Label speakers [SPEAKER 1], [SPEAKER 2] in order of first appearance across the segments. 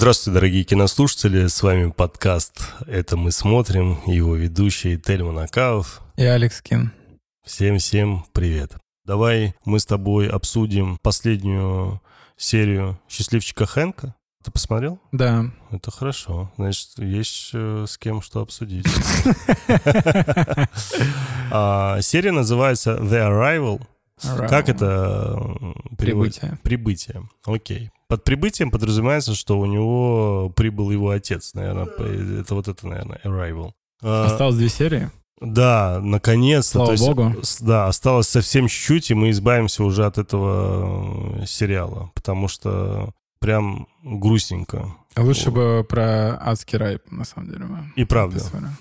[SPEAKER 1] Здравствуйте, дорогие кинослушатели, с вами подкаст «Это мы смотрим», его ведущий Тельман Акаов.
[SPEAKER 2] И Алекс Кин.
[SPEAKER 1] Всем-всем привет. Давай мы с тобой обсудим последнюю серию «Счастливчика Хэнка». Ты посмотрел?
[SPEAKER 2] Да.
[SPEAKER 1] Это хорошо. Значит, есть э, с кем что обсудить. А, серия называется «The Arrival». Как это? э,
[SPEAKER 2] Прибытие.
[SPEAKER 1] Прибытие. Окей. Под прибытием подразумевается, что у него прибыл его отец, наверное. Это вот это, наверное, Arrival. А,
[SPEAKER 2] Осталось две серии.
[SPEAKER 1] Да, наконец-то.
[SPEAKER 2] Слава
[SPEAKER 1] есть,
[SPEAKER 2] богу.
[SPEAKER 1] Да, осталось совсем чуть-чуть, и мы избавимся уже от этого э, сериала, потому что прям грустненько.
[SPEAKER 2] Лучше бы про адский рай, на самом деле.
[SPEAKER 1] И правда,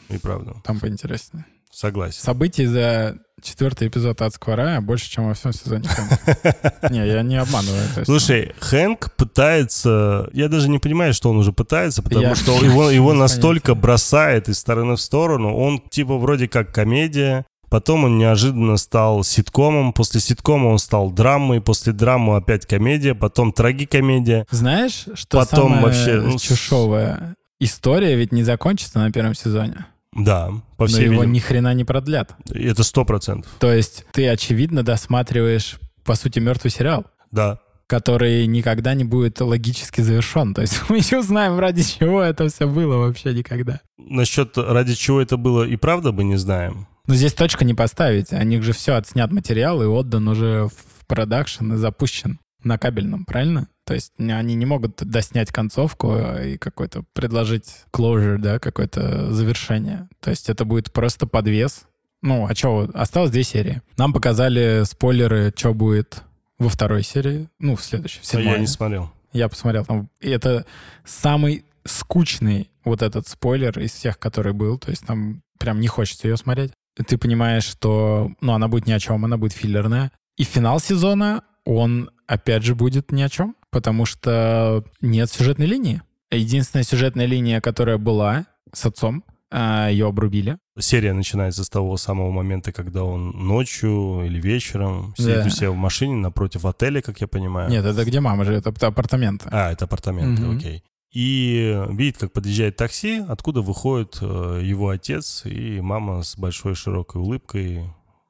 [SPEAKER 1] и правда.
[SPEAKER 2] Там поинтереснее.
[SPEAKER 1] Согласен.
[SPEAKER 2] Событий за четвертый эпизод адского рая больше, чем во всем сезоне Хэнка. Не, я не обманываю.
[SPEAKER 1] Слушай, Хэнк пытается... Я даже не понимаю, что он уже пытается, потому что его, настолько бросает из стороны в сторону. Он типа вроде как комедия, потом он неожиданно стал ситкомом, после ситкома он стал драмой, после драмы опять комедия, потом трагикомедия.
[SPEAKER 2] ну, Знаешь, что
[SPEAKER 1] Потом
[SPEAKER 2] самое
[SPEAKER 1] вообще, ну,
[SPEAKER 2] чушевое? История ведь не закончится на первом сезоне.
[SPEAKER 1] Да, по
[SPEAKER 2] Но
[SPEAKER 1] всей
[SPEAKER 2] его
[SPEAKER 1] видимости.
[SPEAKER 2] ни хрена не продлят.
[SPEAKER 1] Это сто процентов.
[SPEAKER 2] То есть ты, очевидно, досматриваешь, по сути, мертвый сериал.
[SPEAKER 1] Да.
[SPEAKER 2] который никогда не будет логически завершен. То есть мы не узнаем, ради чего это все было вообще никогда.
[SPEAKER 1] Насчет ради чего это было и правда мы не знаем.
[SPEAKER 2] Но здесь точка не поставить. О них же все отснят материал и отдан уже в продакшн и запущен на кабельном, правильно? То есть они не могут доснять концовку и какой-то предложить closure, да, какое-то завершение. То есть это будет просто подвес. Ну, а что, осталось две серии. Нам показали спойлеры, что будет во второй серии, ну, в следующей, в
[SPEAKER 1] А я
[SPEAKER 2] седьмой.
[SPEAKER 1] не смотрел.
[SPEAKER 2] Я посмотрел там. И это самый скучный вот этот спойлер из всех, который был. То есть там прям не хочется ее смотреть. Ты понимаешь, что ну, она будет ни о чем, она будет филлерная. И финал сезона, он опять же будет ни о чем, потому что нет сюжетной линии. Единственная сюжетная линия, которая была с отцом, а, ее обрубили.
[SPEAKER 1] Серия начинается с того самого момента, когда он ночью или вечером сидит
[SPEAKER 2] Да.
[SPEAKER 1] у себя в машине напротив отеля, как я понимаю.
[SPEAKER 2] Нет, это где мама живет, это апартаменты.
[SPEAKER 1] А, это апартаменты,
[SPEAKER 2] Мгм.
[SPEAKER 1] окей. И видит, как подъезжает такси, откуда выходит э, его отец, и мама с большой широкой улыбкой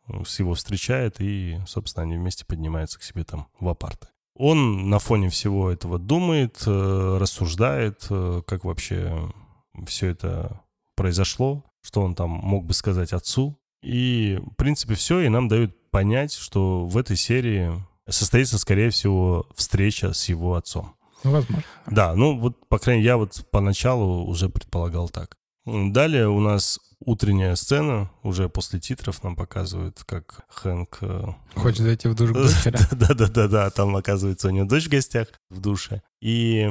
[SPEAKER 1] э, с его встречает, и, собственно, они вместе поднимаются к себе там в апарты. Он на фоне всего этого думает, э, рассуждает, э, как вообще все это произошло, что он там мог бы сказать отцу. И, в принципе, все, и нам дают понять, что в этой серии состоится, скорее всего, встреча с его отцом.
[SPEAKER 2] Ну, возможно.
[SPEAKER 1] Да, ну вот, по крайней мере, я вот поначалу уже предполагал так. Далее у нас утренняя сцена, уже после титров нам показывают, как Хэнк... э,
[SPEAKER 2] Хочешь зайти в душ к дочери?
[SPEAKER 1] Да-да-да-да, там оказывается у него дочь в гостях в душе. И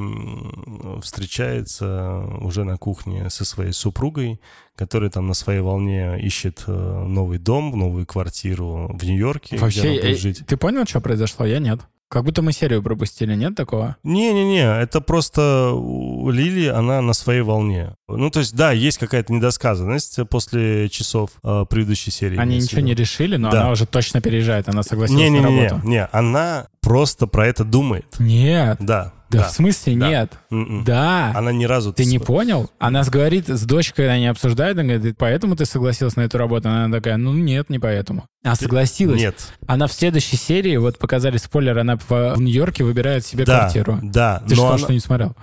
[SPEAKER 1] встречается уже на кухне со своей супругой, которая там на своей волне ищет э, новый дом, новую квартиру в Нью-Йорке, где
[SPEAKER 2] Вообще,
[SPEAKER 1] она будет
[SPEAKER 2] э,
[SPEAKER 1] жить.
[SPEAKER 2] ты понял, что произошло? Я нет. Как будто мы серию пропустили, нет такого?
[SPEAKER 1] Не-не-не, это просто Лили, она на своей волне. Ну, то есть, да, есть какая-то недосказанность после часов э, предыдущей серии.
[SPEAKER 2] Они ничего не решили, но
[SPEAKER 1] Да.
[SPEAKER 2] она уже точно переезжает, она согласилась на
[SPEAKER 1] Не-не-не,
[SPEAKER 2] работу.
[SPEAKER 1] не, она просто про это думает.
[SPEAKER 2] Нет,
[SPEAKER 1] Да,
[SPEAKER 2] да,
[SPEAKER 1] да.
[SPEAKER 2] в смысле
[SPEAKER 1] да.
[SPEAKER 2] нет?
[SPEAKER 1] М-м.
[SPEAKER 2] Да.
[SPEAKER 1] Она ни разу...
[SPEAKER 2] Ты не понял? Она говорит, с дочкой они обсуждают, она говорит, поэтому ты согласилась на эту работу? Она такая, ну нет, не поэтому. А согласилась.
[SPEAKER 1] Нет.
[SPEAKER 2] Она в следующей серии, вот показали спойлер, она в, Нью-Йорке выбирает себе
[SPEAKER 1] Да,
[SPEAKER 2] квартиру.
[SPEAKER 1] да.
[SPEAKER 2] Ты
[SPEAKER 1] но
[SPEAKER 2] что,
[SPEAKER 1] она-
[SPEAKER 2] что не смотрел?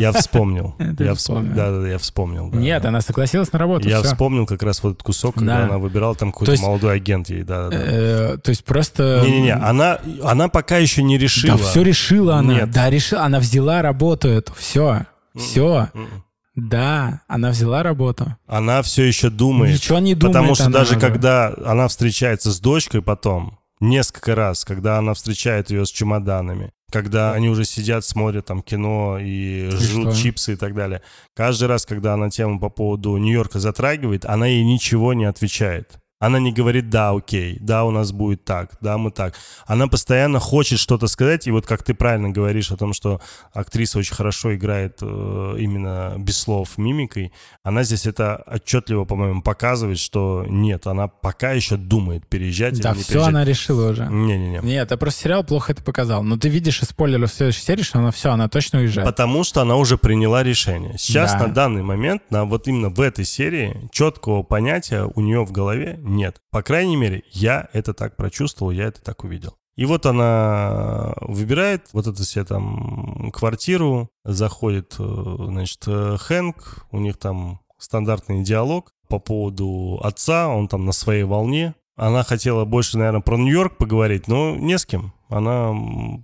[SPEAKER 1] Я вспомнил. Я
[SPEAKER 2] вспомнил.
[SPEAKER 1] Да, да, я вспомнил.
[SPEAKER 2] Нет, она согласилась на работу.
[SPEAKER 1] Я вспомнил как раз вот этот кусок, когда
[SPEAKER 2] Да.
[SPEAKER 1] она выбирала там
[SPEAKER 2] То
[SPEAKER 1] какой-то молодой агент ей, да, да.
[SPEAKER 2] Э, То есть просто...
[SPEAKER 1] Не-не-не, она, она пока еще не решила.
[SPEAKER 2] Да все решила она. Да, решила. Она взяла работу эту. Все. Все.
[SPEAKER 1] М-м.
[SPEAKER 2] Да, она взяла работу.
[SPEAKER 1] Она все еще думает.
[SPEAKER 2] Ничего не думает
[SPEAKER 1] Потому что
[SPEAKER 2] она
[SPEAKER 1] даже когда она встречается с дочкой потом, несколько раз, когда она встречает ее с чемоданами, когда они уже сидят, смотрят там кино и жрут
[SPEAKER 2] что?
[SPEAKER 1] чипсы и так далее. Каждый раз, когда она тему по поводу Нью-Йорка затрагивает, она ей ничего не отвечает. Она не говорит, да, окей, да, у нас будет так, да, мы так. Она постоянно хочет что-то сказать, и вот как ты правильно говоришь о том, что актриса очень хорошо играет э, именно без слов, мимикой, она здесь это отчетливо, по-моему, показывает, что нет, она пока еще думает, переезжать
[SPEAKER 2] да,
[SPEAKER 1] или не
[SPEAKER 2] все
[SPEAKER 1] переезжать.
[SPEAKER 2] она решила уже.
[SPEAKER 1] Не-не-не.
[SPEAKER 2] Нет, это просто сериал плохо это показал. Но ты видишь из спойлеров в следующей серии, что она все, она точно уезжает.
[SPEAKER 1] Потому что она уже приняла решение. Сейчас,
[SPEAKER 2] Да.
[SPEAKER 1] на данный момент, на вот именно в этой серии, четкого понятия у нее в голове нет. По крайней мере, я это так прочувствовал, я это так увидел. И вот она выбирает вот эту себе там квартиру, заходит, э, значит, э, Хэнк, у них там стандартный диалог по поводу отца, он там на своей волне. Она хотела больше, наверное, про Нью-Йорк поговорить, но не с кем. Она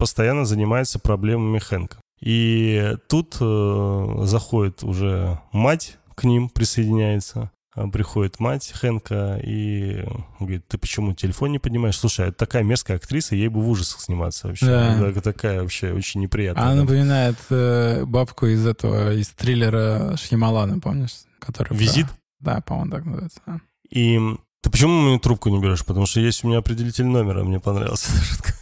[SPEAKER 1] постоянно занимается проблемами Хэнка. И тут э, заходит уже мать к ним, присоединяется. А, Приходит мать Хэнка и говорит, ты почему телефон не поднимаешь? Слушай, это такая мерзкая актриса, ей бы в ужасах сниматься вообще.
[SPEAKER 2] Да.
[SPEAKER 1] Так- Такая вообще очень неприятная.
[SPEAKER 2] Она напоминает э, бабку из этого, из триллера Шьямалана, помнишь? Который про-
[SPEAKER 1] Визит?
[SPEAKER 2] Да, по-моему, так называется.
[SPEAKER 1] И ты почему мне трубку не берешь? Потому что есть у меня определитель номера, мне понравилась эта шутка.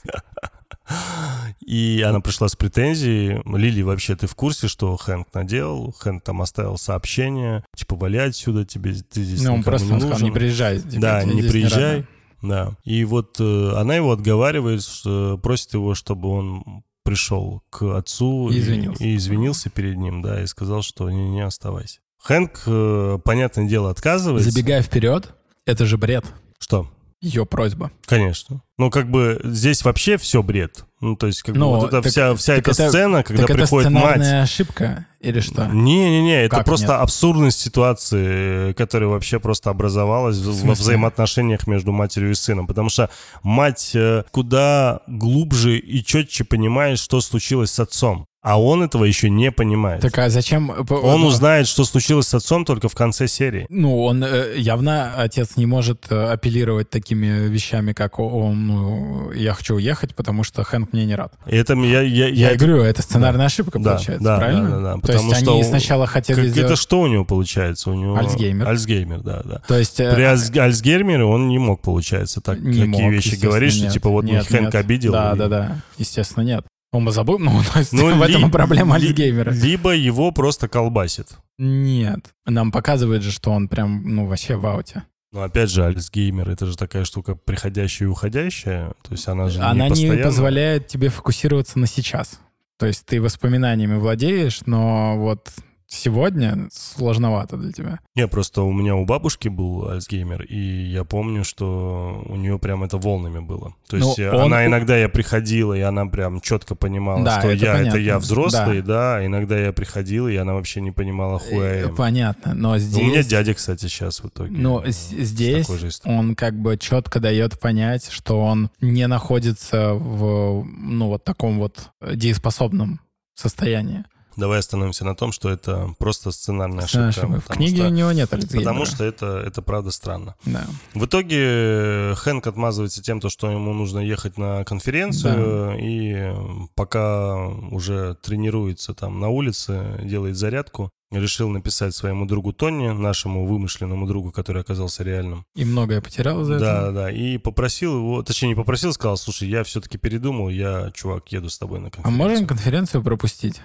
[SPEAKER 1] И она пришла с претензией. Лили, вообще, ты в курсе, что Хэнк наделал? Хэнк там оставил сообщение, типа, вали отсюда, тебе ты здесь
[SPEAKER 2] Ну, он просто
[SPEAKER 1] не
[SPEAKER 2] он сказал, не приезжай. типа,
[SPEAKER 1] Да,
[SPEAKER 2] тебе
[SPEAKER 1] не приезжай.
[SPEAKER 2] рады.
[SPEAKER 1] Да. И вот э, она его отговаривает, что просит его, чтобы он пришел к отцу
[SPEAKER 2] И извинился.
[SPEAKER 1] и извинился перед ним, да, и сказал, что не, не оставайся. Хэнк, э, понятное дело, отказывается.
[SPEAKER 2] Забегая вперед, это же бред.
[SPEAKER 1] Что?
[SPEAKER 2] Ее просьба.
[SPEAKER 1] Конечно. Ну, как бы здесь вообще все бред. Ну, то есть, как бы
[SPEAKER 2] Ну,
[SPEAKER 1] вот эта
[SPEAKER 2] так-
[SPEAKER 1] вся, вся
[SPEAKER 2] так
[SPEAKER 1] эта
[SPEAKER 2] это-
[SPEAKER 1] сцена, когда
[SPEAKER 2] так это
[SPEAKER 1] приходит мать.
[SPEAKER 2] сценарная ошибка или что?
[SPEAKER 1] Не-не-не, это
[SPEAKER 2] Как
[SPEAKER 1] просто
[SPEAKER 2] нет?
[SPEAKER 1] абсурдность ситуации, которая вообще просто образовалась в- во взаимоотношениях между матерью и сыном. Потому что мать э, куда глубже и четче понимает, что случилось с отцом. А он этого еще не понимает.
[SPEAKER 2] Так а зачем...
[SPEAKER 1] Он
[SPEAKER 2] ну,
[SPEAKER 1] узнает, что случилось с отцом только в конце серии.
[SPEAKER 2] Ну, он э, явно отец не может э, апеллировать такими вещами, как он, ну, я хочу уехать, потому что Хэнк мне не рад.
[SPEAKER 1] И это я, я,
[SPEAKER 2] Я,
[SPEAKER 1] я-
[SPEAKER 2] и говорю, это сценарная ошибка
[SPEAKER 1] Да,
[SPEAKER 2] получается,
[SPEAKER 1] да,
[SPEAKER 2] правильно?
[SPEAKER 1] да, да, да,
[SPEAKER 2] То есть
[SPEAKER 1] что
[SPEAKER 2] они
[SPEAKER 1] он-
[SPEAKER 2] сначала хотели
[SPEAKER 1] Как-
[SPEAKER 2] сделать...
[SPEAKER 1] Это что у него получается? У него
[SPEAKER 2] Альцгеймер.
[SPEAKER 1] Альцгеймер, да, да.
[SPEAKER 2] То есть... э,
[SPEAKER 1] При Альц- Альцгеймере он не мог, получается, так
[SPEAKER 2] не
[SPEAKER 1] какие
[SPEAKER 2] мог,
[SPEAKER 1] вещи говорить, что типа вот
[SPEAKER 2] Нет,
[SPEAKER 1] Хэнк
[SPEAKER 2] нет.
[SPEAKER 1] обидел.
[SPEAKER 2] Да,
[SPEAKER 1] и-
[SPEAKER 2] да, да. Естественно, нет. Он бы забыл, ну, то есть
[SPEAKER 1] Ну,
[SPEAKER 2] в этом
[SPEAKER 1] ли-
[SPEAKER 2] проблема
[SPEAKER 1] ли-
[SPEAKER 2] Альцгеймера.
[SPEAKER 1] Либо его просто колбасит.
[SPEAKER 2] Нет. Нам показывает же, что он прям, ну, вообще в ауте.
[SPEAKER 1] Но опять же, Альцгеймер это же такая штука приходящая и уходящая. То есть она же
[SPEAKER 2] Она
[SPEAKER 1] не
[SPEAKER 2] не
[SPEAKER 1] постоянно.
[SPEAKER 2] позволяет тебе фокусироваться на сейчас. То есть ты воспоминаниями владеешь, но вот сегодня сложновато для тебя.
[SPEAKER 1] Не, просто у меня у бабушки был Альцгеймер, и я помню, что у нее прям это волнами было. То
[SPEAKER 2] Ну,
[SPEAKER 1] есть э,
[SPEAKER 2] он-
[SPEAKER 1] она иногда я приходила, и она прям четко понимала,
[SPEAKER 2] Да,
[SPEAKER 1] что
[SPEAKER 2] это
[SPEAKER 1] я это
[SPEAKER 2] понятно.
[SPEAKER 1] я взрослый, да. а иногда я приходила, и она вообще не понимала хуя.
[SPEAKER 2] Э, Понятно, но здесь...
[SPEAKER 1] У меня дядя, кстати, сейчас в итоге.
[SPEAKER 2] Но
[SPEAKER 1] э,
[SPEAKER 2] с здесь он как бы четко дает понять, что он не находится в, ну, вот таком вот дееспособном состоянии.
[SPEAKER 1] Давай остановимся на том, что это просто сценарная
[SPEAKER 2] Ошибка.
[SPEAKER 1] ошибка.
[SPEAKER 2] В книге
[SPEAKER 1] что-
[SPEAKER 2] у него нет Альцгеймера.
[SPEAKER 1] Потому что это, это правда странно.
[SPEAKER 2] Да.
[SPEAKER 1] В итоге э, Хэнк отмазывается тем, то, что ему нужно ехать на конференцию, и э, пока уже тренируется там на улице, делает зарядку, решил написать своему другу Тони, нашему вымышленному другу, который оказался реальным.
[SPEAKER 2] И многое потерял из-за
[SPEAKER 1] Да,
[SPEAKER 2] этого.
[SPEAKER 1] да, и попросил его, точнее не попросил, сказал, слушай, я все-таки передумал, я, чувак, еду с тобой на
[SPEAKER 2] А
[SPEAKER 1] конференцию.
[SPEAKER 2] можем конференцию пропустить?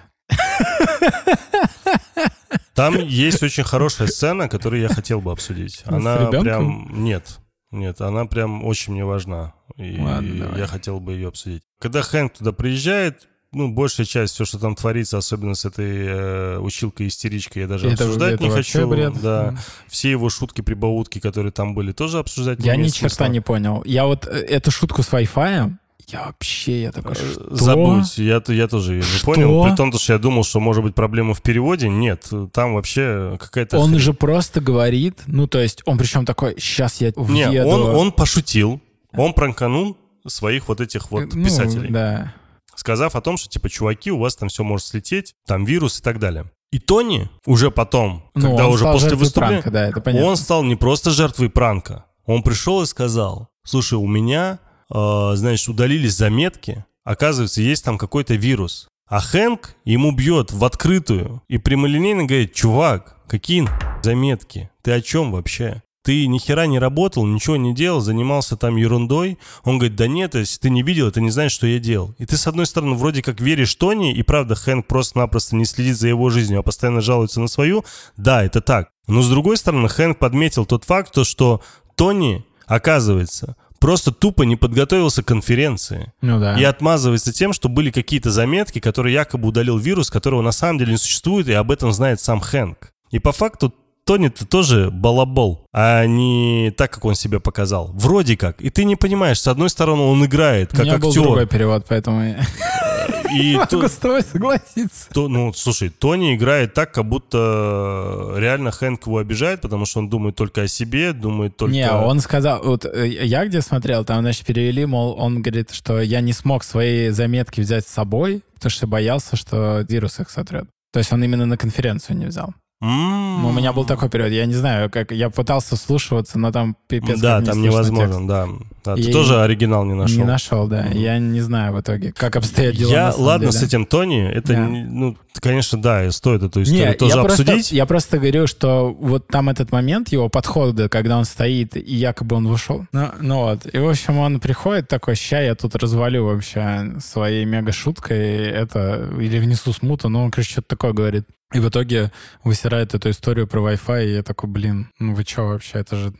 [SPEAKER 1] Там есть очень хорошая сцена, которую я хотел бы обсудить.
[SPEAKER 2] С
[SPEAKER 1] Она прям... Нет. Нет, она прям очень мне важна. И
[SPEAKER 2] Ладно, давай.
[SPEAKER 1] я хотел бы ее обсудить. Когда Хэнк туда приезжает, ну, большая часть, все, что там творится, особенно с этой э, училкой-истеричкой, я даже
[SPEAKER 2] Это-
[SPEAKER 1] обсуждать
[SPEAKER 2] это
[SPEAKER 1] не хочу.
[SPEAKER 2] бред.
[SPEAKER 1] Да. Все его шутки-прибаутки, которые там были, тоже обсуждать
[SPEAKER 2] Я
[SPEAKER 1] не
[SPEAKER 2] ни
[SPEAKER 1] имеет
[SPEAKER 2] черта не понял. Я вот э, эту шутку с Wi-Fi, я вообще, я такой,
[SPEAKER 1] Э,
[SPEAKER 2] что?
[SPEAKER 1] Забудь, я, я тоже ее не понял. При том, что я думал, что может быть проблема в переводе. Нет, там вообще какая-то...
[SPEAKER 2] Он
[SPEAKER 1] хрень.
[SPEAKER 2] же просто говорит, ну, то есть он причем такой, сейчас я въеду.
[SPEAKER 1] Не, он, он пошутил, он пранканул своих вот этих вот
[SPEAKER 2] Ну,
[SPEAKER 1] писателей,
[SPEAKER 2] Да.
[SPEAKER 1] сказав о том, что, типа, чуваки, у вас там все может слететь, там вирус и так далее. И Тони уже потом,
[SPEAKER 2] Ну,
[SPEAKER 1] когда уже после выступления,
[SPEAKER 2] пранка, да,
[SPEAKER 1] он стал не просто жертвой пранка, он пришел и сказал, слушай, у меня, э, значит, удалились заметки, оказывается, есть там какой-то вирус. А Хэнк ему бьет в открытую и прямолинейно говорит, чувак, какие заметки? Ты о чем вообще? ты ни хера не работал, ничего не делал, занимался там ерундой. Он говорит, да нет, если ты не видел, ты не знаешь, что я делал. И ты, с одной стороны, вроде как веришь Тони, и правда, Хэнк просто-напросто не следит за его жизнью, а постоянно жалуется на свою. Да, это так. Но с другой стороны, Хэнк подметил тот факт, то, что Тони, оказывается, просто тупо не подготовился к конференции.
[SPEAKER 2] Ну да.
[SPEAKER 1] И отмазывается тем, что были какие-то заметки, которые якобы удалил вирус, которого на самом деле не существует, и об этом знает сам Хэнк. И по факту Тони-то тоже балабол, а не так, как он себя показал. Вроде как. И ты не понимаешь, с одной стороны, он играет как
[SPEAKER 2] У меня
[SPEAKER 1] актер.
[SPEAKER 2] был другой перевод, поэтому
[SPEAKER 1] И
[SPEAKER 2] не
[SPEAKER 1] то-
[SPEAKER 2] могу с тобой согласиться.
[SPEAKER 1] то- ну, слушай, Тони играет так, как будто реально Хэнк его обижает, потому что он думает только о себе, думает только...
[SPEAKER 2] Не, он сказал, вот э, я где смотрел, там, значит, перевели, мол, он говорит, что я не смог свои заметки взять с собой, потому что боялся, что вирус их сотрет. То есть он именно на конференцию не взял. Ну, у меня был такой период, я не знаю, как я пытался слушаться, но там пипец
[SPEAKER 1] Да, там
[SPEAKER 2] не
[SPEAKER 1] невозможно,
[SPEAKER 2] текст.
[SPEAKER 1] да. Да, ты
[SPEAKER 2] И-
[SPEAKER 1] тоже оригинал не нашел.
[SPEAKER 2] Не нашел, да. Я не знаю в итоге, как обстоят дела
[SPEAKER 1] Я, ладно,
[SPEAKER 2] деле.
[SPEAKER 1] с этим Тони, это,
[SPEAKER 2] Да.
[SPEAKER 1] ну, конечно, да, стоит эту историю
[SPEAKER 2] Не,
[SPEAKER 1] тоже
[SPEAKER 2] я просто,
[SPEAKER 1] обсудить.
[SPEAKER 2] я просто говорю, что вот там этот момент его подхода, когда он стоит, и якобы он вышел. Ну, ну вот. И, в общем, он приходит такой, ща я тут развалю вообще своей мега-шуткой это, или внесу смуту, но он, короче, что-то такое говорит. И в итоге высирает эту историю про Wi-Fi, и я такой, блин, ну вы что вообще, это же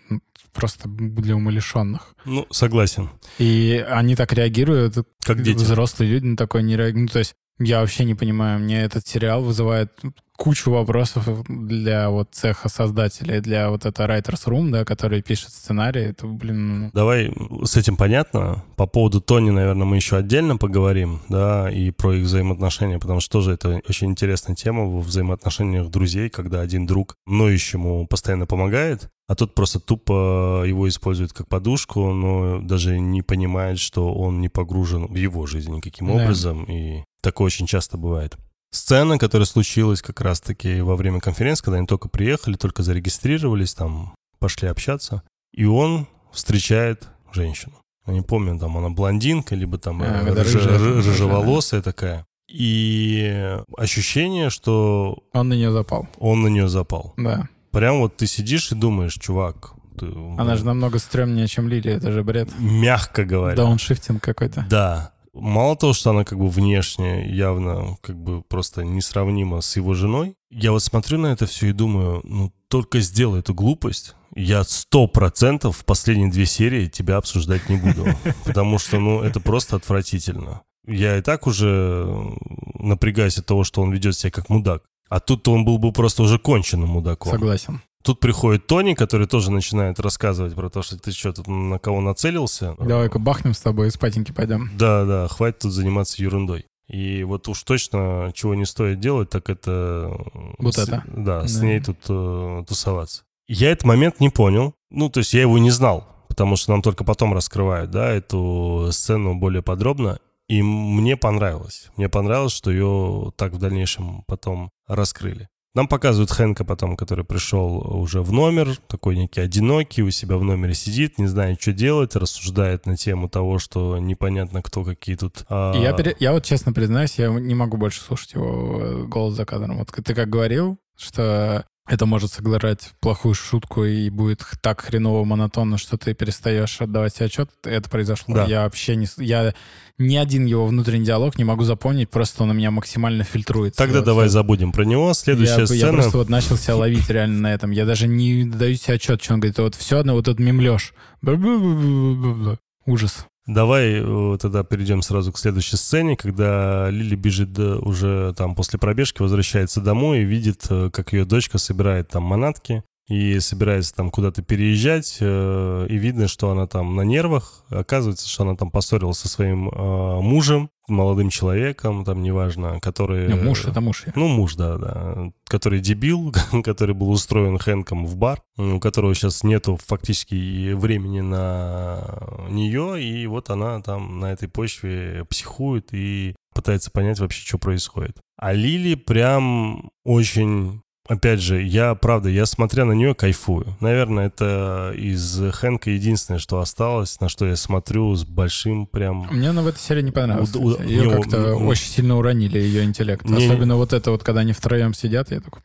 [SPEAKER 2] просто для умалишенных.
[SPEAKER 1] Ну, согласен.
[SPEAKER 2] И они так реагируют,
[SPEAKER 1] Как дети.
[SPEAKER 2] взрослые люди на такое не реагируют. Ну, то есть я вообще не понимаю, мне этот сериал вызывает кучу вопросов для вот цеха создателей, для вот это Writers Room, да, который пишет сценарий. Это, блин, ну,
[SPEAKER 1] Давай с этим понятно. По поводу Тони, наверное, мы еще отдельно поговорим, да, и про их взаимоотношения, потому что тоже это очень интересная тема во взаимоотношениях друзей, когда один друг ноющему постоянно помогает, а тот просто тупо его использует как подушку, но даже не понимает, что он не погружен в его жизнь никаким
[SPEAKER 2] Да.
[SPEAKER 1] образом, и такое очень часто бывает. Сцена, которая случилась как раз-таки во время конференции, когда они только приехали, только зарегистрировались, там пошли общаться, и он встречает женщину. Я не помню, там она блондинка, либо там
[SPEAKER 2] А,
[SPEAKER 1] э,
[SPEAKER 2] да,
[SPEAKER 1] рыже-
[SPEAKER 2] рыжая,
[SPEAKER 1] ры-
[SPEAKER 2] рыжая,
[SPEAKER 1] рыжеволосая такая. И ощущение, что
[SPEAKER 2] он на нее запал.
[SPEAKER 1] он на нее запал.
[SPEAKER 2] Да.
[SPEAKER 1] Прям вот ты сидишь и думаешь, чувак, ты,
[SPEAKER 2] Она же намного стрёмнее, чем Лили, это же бред.
[SPEAKER 1] мягко говоря.
[SPEAKER 2] Дауншифтинг какой-то.
[SPEAKER 1] Да. Мало того, что она как бы внешне явно как бы просто несравнима с его женой, я вот смотрю на это все и думаю, ну только сделай эту глупость, я сто процентов в последние две серии тебя обсуждать не буду, потому что, ну, это просто отвратительно. Я и так уже напрягаюсь от того, что он ведет себя как мудак. А тут он был бы просто уже конченным мудаком.
[SPEAKER 2] Согласен.
[SPEAKER 1] Тут приходит Тони, который тоже начинает рассказывать про то, что ты что, тут на кого нацелился.
[SPEAKER 2] Давай-ка бахнем с тобой и спатеньки пойдем.
[SPEAKER 1] Да, да, хватит тут заниматься ерундой. И вот уж точно чего не стоит делать, так это...
[SPEAKER 2] Вот
[SPEAKER 1] с-
[SPEAKER 2] это.
[SPEAKER 1] Да, с
[SPEAKER 2] Да.
[SPEAKER 1] ней тут э, тусоваться. Я этот момент не понял. Ну, то есть я его не знал, потому что нам только потом раскрывают, да, эту сцену более подробно. И мне понравилось. Мне понравилось, что ее так в дальнейшем потом раскрыли. Нам показывают Хэнка потом, который пришел уже в номер, такой некий одинокий, у себя в номере сидит, не знает, что делать, рассуждает на тему того, что непонятно, кто какие тут... а,
[SPEAKER 2] Я, пере- я вот честно признаюсь, я не могу больше слушать его э, голос за кадром. Вот ты как говорил, что это может сыграть плохую шутку и будет так хреново монотонно, что ты перестаешь отдавать себе отчет. Это произошло.
[SPEAKER 1] Да.
[SPEAKER 2] Я вообще не... Я ни один его внутренний диалог не могу запомнить, просто он у меня максимально фильтруется.
[SPEAKER 1] Тогда
[SPEAKER 2] Вот
[SPEAKER 1] давай
[SPEAKER 2] я-
[SPEAKER 1] забудем про него. Следующая
[SPEAKER 2] я, я
[SPEAKER 1] сцена...
[SPEAKER 2] просто вот начал себя ловить реально на этом. Я даже не даю себе отчет, что он говорит. Вот все одно вот этот. Бла-бла-бла-бла-бла. Ужас.
[SPEAKER 1] Давай э, тогда перейдем сразу к следующей сцене, когда Лили бежит уже там после пробежки, возвращается домой и видит, э, как ее дочка собирает там манатки и собирается там куда-то переезжать, э, и видно, что она там на нервах. Оказывается, что она там поссорилась со своим э, мужем, молодым человеком, там неважно, который...
[SPEAKER 2] Не, муж — это муж. я.
[SPEAKER 1] Ну, муж, да, да. Который дебил, который был устроен Хэнком в бар, у которого сейчас нету фактически времени на нее, и вот она там на этой почве психует и пытается понять вообще, что происходит. А Лили прям очень... Опять же, я, правда, я смотря на нее кайфую. Наверное, это из Хэнка единственное, что осталось, на что я смотрю с большим прям...
[SPEAKER 2] Мне она в этой серии не понравилась.
[SPEAKER 1] У- у-.
[SPEAKER 2] Ее как-то
[SPEAKER 1] у-
[SPEAKER 2] очень сильно уронили, ее интеллект.
[SPEAKER 1] Не-
[SPEAKER 2] Особенно вот это вот, когда они втроем сидят, я такой...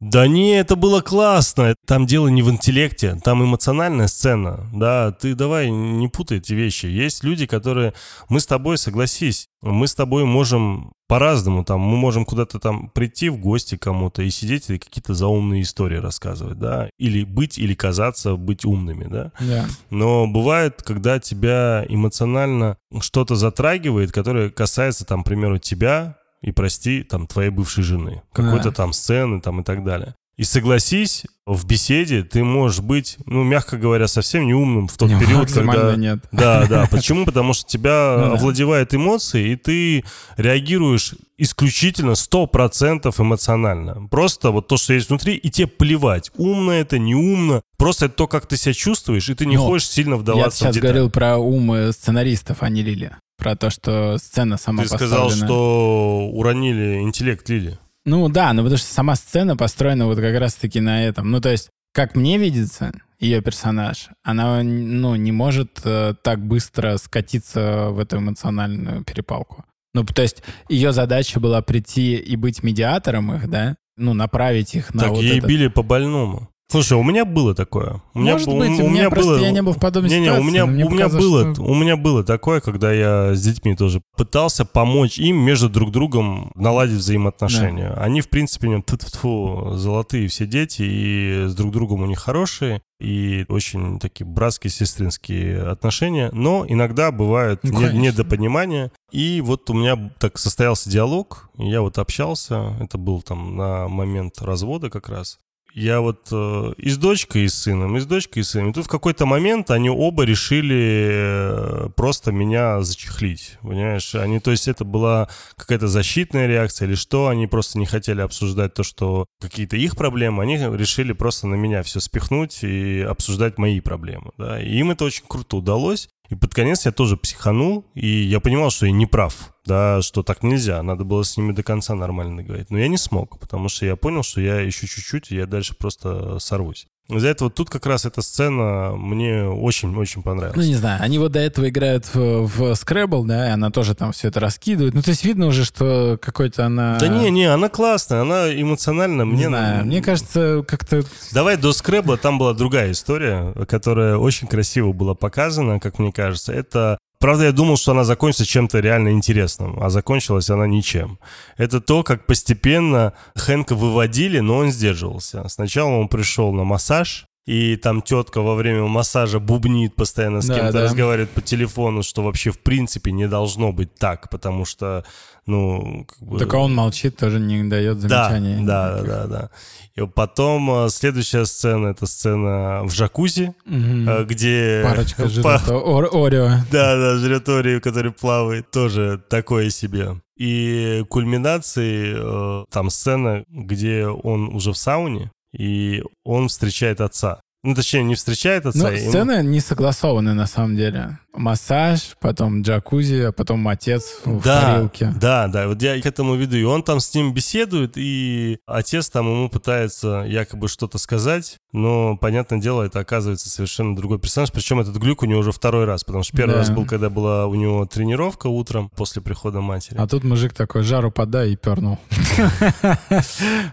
[SPEAKER 1] Да не, это было классно. Там дело не в интеллекте, там эмоциональная сцена. Да, ты давай не путай эти вещи. Есть люди, которые... Мы с тобой, согласись, мы с тобой можем по-разному. Там, мы можем куда-то там прийти в гости кому-то и сидеть и какие-то заумные истории рассказывать, да. Или быть, или казаться быть умными, да.
[SPEAKER 2] Да.
[SPEAKER 1] Но бывает, когда тебя эмоционально что-то затрагивает, которое касается, там, к примеру, тебя, и прости, там, твоей бывшей жены. Какой-то
[SPEAKER 2] Да.
[SPEAKER 1] там сцены там и так далее. И согласись, в беседе ты можешь быть, ну, мягко говоря, совсем не умным в тот
[SPEAKER 2] Не,
[SPEAKER 1] период,
[SPEAKER 2] максимально
[SPEAKER 1] когда...
[SPEAKER 2] нет.
[SPEAKER 1] Да, да. Почему? Потому что тебя
[SPEAKER 2] Ну
[SPEAKER 1] овладевают эмоции, и ты реагируешь исключительно 100% эмоционально. Просто вот то, что есть внутри, и тебе плевать, умно это, не умно. Просто это то, как ты себя чувствуешь, и ты не
[SPEAKER 2] Но
[SPEAKER 1] хочешь сильно
[SPEAKER 2] Я
[SPEAKER 1] вдаваться в
[SPEAKER 2] сейчас
[SPEAKER 1] детали.
[SPEAKER 2] говорил про ум э, сценаристов, а не Лили. Про то, что сцена сама
[SPEAKER 1] Ты сказал, что уронили интеллект Лили.
[SPEAKER 2] Ну да, ну потому что сама сцена построена вот как раз-таки на этом. Ну то есть, как мне видится, ее персонаж, она ну, не может э, так быстро скатиться в эту эмоциональную перепалку. Ну, то есть ее задача была прийти и быть медиатором их, да? Ну, направить их на
[SPEAKER 1] так
[SPEAKER 2] вот
[SPEAKER 1] ей
[SPEAKER 2] этот-
[SPEAKER 1] били по больному. Слушай, у меня было такое. У меня,
[SPEAKER 2] Может быть, у меня просто я не был в подобной
[SPEAKER 1] не, не, у
[SPEAKER 2] ситуации,
[SPEAKER 1] меня,
[SPEAKER 2] мне
[SPEAKER 1] у меня было,
[SPEAKER 2] что-
[SPEAKER 1] у меня было такое, когда я с детьми тоже пытался помочь им между друг другом наладить взаимоотношения. Они, в принципе, ну, тьфу-тьфу, золотые все дети, и с друг другом у них хорошие, и очень такие братские, сестринские отношения, но иногда бывают
[SPEAKER 2] Ну, конечно.
[SPEAKER 1] недопонимания. И вот у меня так состоялся диалог, я вот общался, это был там на момент развода как раз. Я вот э, и с дочкой, и с сыном, и с дочкой, и с сыном. И тут в какой-то момент они оба решили э, просто меня зачехлить, понимаешь? Они, то есть это была какая-то защитная реакция или что? Они просто не хотели обсуждать то, что какие-то их проблемы. Они решили просто на меня все спихнуть и обсуждать мои проблемы, да? И им это очень круто удалось. И под конец я тоже психанул, и я понимал, что я не прав, да, что так нельзя, надо было с ними до конца нормально говорить. Но я не смог, потому что я понял, что я еще чуть-чуть, и я дальше просто сорвусь. Из-за этого тут как раз эта сцена мне очень-очень понравилась.
[SPEAKER 2] Ну, не знаю, они вот до этого играют в, в Scrabble, да, и она тоже там все это раскидывает. Ну, то есть видно уже, что какой-то она...
[SPEAKER 1] Да не, не, она классная, она эмоционально
[SPEAKER 2] Не
[SPEAKER 1] мне...
[SPEAKER 2] знаю, мне кажется, как-то...
[SPEAKER 1] Давай до скребла, там была другая история, которая очень красиво была показана, как мне кажется. Это Правда, я думал, что она закончится чем-то реально интересным, а закончилась она ничем. Это то, как постепенно Хэнка выводили, но он сдерживался. Сначала он пришел на массаж, и там тетка во время массажа бубнит постоянно с
[SPEAKER 2] Да,
[SPEAKER 1] кем-то,
[SPEAKER 2] да.
[SPEAKER 1] разговаривает по телефону, что вообще в принципе не должно быть так, потому что, ну... Как бы...
[SPEAKER 2] Только он молчит, тоже не дает
[SPEAKER 1] Да,
[SPEAKER 2] замечаний.
[SPEAKER 1] да,
[SPEAKER 2] никаких.
[SPEAKER 1] да, да. И потом э, следующая сцена это сцена в джакузи,
[SPEAKER 2] Мгм.
[SPEAKER 1] э, где
[SPEAKER 2] Парочка
[SPEAKER 1] па-
[SPEAKER 2] жрет Ор- Орео.
[SPEAKER 1] да, да, жрет Орео, который плавает, тоже такое себе. И кульминацией э, там сцена, где он уже в сауне, и он встречает отца. Ну, точнее, не встречает отца.
[SPEAKER 2] Ну,
[SPEAKER 1] ему-
[SPEAKER 2] сцены не согласованы на самом деле. Массаж, потом джакузи, а потом отец в
[SPEAKER 1] да,
[SPEAKER 2] парилке.
[SPEAKER 1] Да, да, вот я к этому веду. И он там с ним беседует, и отец там ему пытается якобы что-то сказать, но, понятное дело, это оказывается совершенно другой персонаж. Причем этот глюк у него уже второй раз, потому что первый
[SPEAKER 2] Да.
[SPEAKER 1] раз был, когда была у него тренировка утром после прихода матери.
[SPEAKER 2] А тут мужик такой, жару подай и пернул.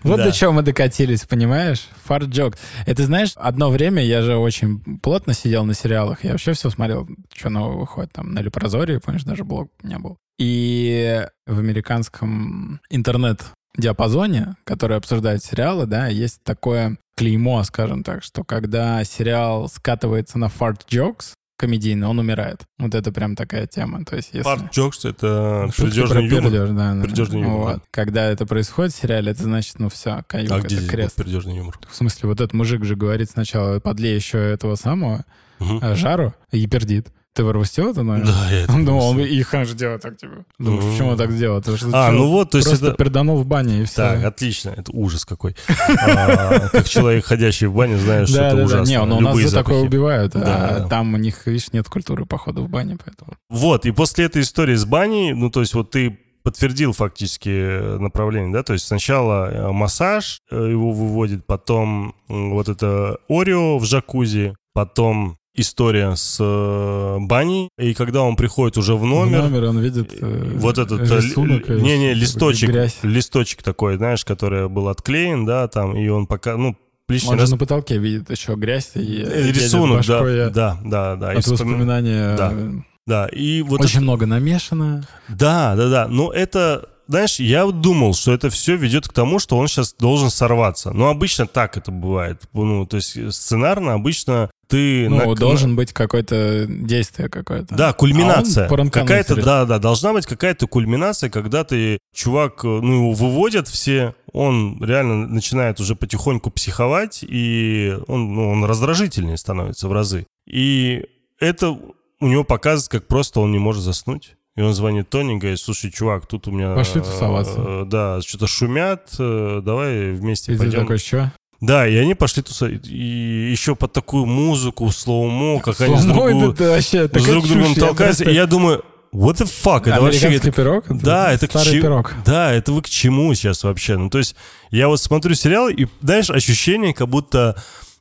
[SPEAKER 2] Вот до чего мы докатились, понимаешь? Fart joke. Это, знаешь, одно время я же очень плотно сидел на сериалах. Я вообще все смотрел, что нового выходит. Там на Лепрозоре, помнишь, даже блог у меня был. И в американском интернет-диапазоне, который обсуждает сериалы, да, есть такое клеймо, скажем так, что когда сериал скатывается на fart jokes, комедийный, он умирает. Вот это прям такая тема. То есть, если...
[SPEAKER 1] Фарт Джокс — это
[SPEAKER 2] про
[SPEAKER 1] юмор.
[SPEAKER 2] пердеж, да, да.
[SPEAKER 1] Пердежный юмор,
[SPEAKER 2] Вот.
[SPEAKER 1] да.
[SPEAKER 2] Когда это происходит в сериале, это значит, ну все, каюк,
[SPEAKER 1] А
[SPEAKER 2] это
[SPEAKER 1] где был
[SPEAKER 2] крест.
[SPEAKER 1] пердежный юмор?
[SPEAKER 2] В смысле, вот этот мужик же говорит сначала, подлей еще этого самого, а, жару, и пердит. Ты пропустил это, наверное?
[SPEAKER 1] Да, я это
[SPEAKER 2] Ну, он, и хан же делает так, типа. Думаешь,
[SPEAKER 1] Мгм.
[SPEAKER 2] почему он так что,
[SPEAKER 1] А, ну вот, то есть
[SPEAKER 2] просто
[SPEAKER 1] это...
[SPEAKER 2] перданул в бане, и все.
[SPEAKER 1] Так, отлично. Это ужас какой. А, Как человек, ходящий в баню, знаешь, что это ужасно.
[SPEAKER 2] Не, ну, у нас за такое убивают, а там у них, видишь, нет культуры похода в бане, поэтому.
[SPEAKER 1] Вот, и после этой истории с баней, ну, то есть вот ты подтвердил фактически э, направление, да, то есть сначала э, массаж э, его выводит, потом вот это Орео в джакузи, потом история с э, баней, и когда он приходит уже в номер...
[SPEAKER 2] В номер он видит э,
[SPEAKER 1] вот этот
[SPEAKER 2] рисунок.
[SPEAKER 1] Э, не-не, листочек,
[SPEAKER 2] грязь.
[SPEAKER 1] листочек такой, знаешь, который был отклеен, да, там, и он пока, ну, лишний
[SPEAKER 2] Он
[SPEAKER 1] раз...
[SPEAKER 2] же на потолке видит еще грязь и
[SPEAKER 1] Э, Рисунок, да,
[SPEAKER 2] башкой
[SPEAKER 1] да, да, да. и
[SPEAKER 2] От
[SPEAKER 1] вспоми-
[SPEAKER 2] воспоминания.
[SPEAKER 1] Да.
[SPEAKER 2] э,
[SPEAKER 1] Да, и вот
[SPEAKER 2] Очень много намешано.
[SPEAKER 1] Да, да, да. Но это, знаешь, я думал, что это все ведет к тому, что он сейчас должен сорваться. Но обычно так это бывает. Ну, то есть сценарно обычно ты...
[SPEAKER 2] Ну,
[SPEAKER 1] на-
[SPEAKER 2] должен быть какое-то действие какое-то.
[SPEAKER 1] Да, кульминация.
[SPEAKER 2] А по ранкану
[SPEAKER 1] какая-то, да, да, должна быть какая-то кульминация, когда ты, чувак, э, ну, его выводят все, он реально начинает уже потихоньку психовать, и он, ну, он раздражительнее становится в разы. И это у него показывает, как просто он не может заснуть. И он звонит Тони говорит, слушай, чувак, тут у меня...
[SPEAKER 2] Пошли тусоваться.
[SPEAKER 1] э, Да, что-то шумят, э, давай вместе
[SPEAKER 2] И
[SPEAKER 1] пойдем.
[SPEAKER 2] такой, что?
[SPEAKER 1] Да, и они пошли тусовать. И еще под такую музыку, слоумо, как они с другу-
[SPEAKER 2] это вообще
[SPEAKER 1] с друг другом
[SPEAKER 2] чушь,
[SPEAKER 1] толкаются.
[SPEAKER 2] просто-
[SPEAKER 1] И я думаю, what the fuck? Это вообще... Это-
[SPEAKER 2] пирог?
[SPEAKER 1] да, это к
[SPEAKER 2] старый
[SPEAKER 1] чему?
[SPEAKER 2] пирог.
[SPEAKER 1] Да, это вы к чему сейчас вообще? Ну, то есть я вот смотрю сериал, и, знаешь, ощущение, как будто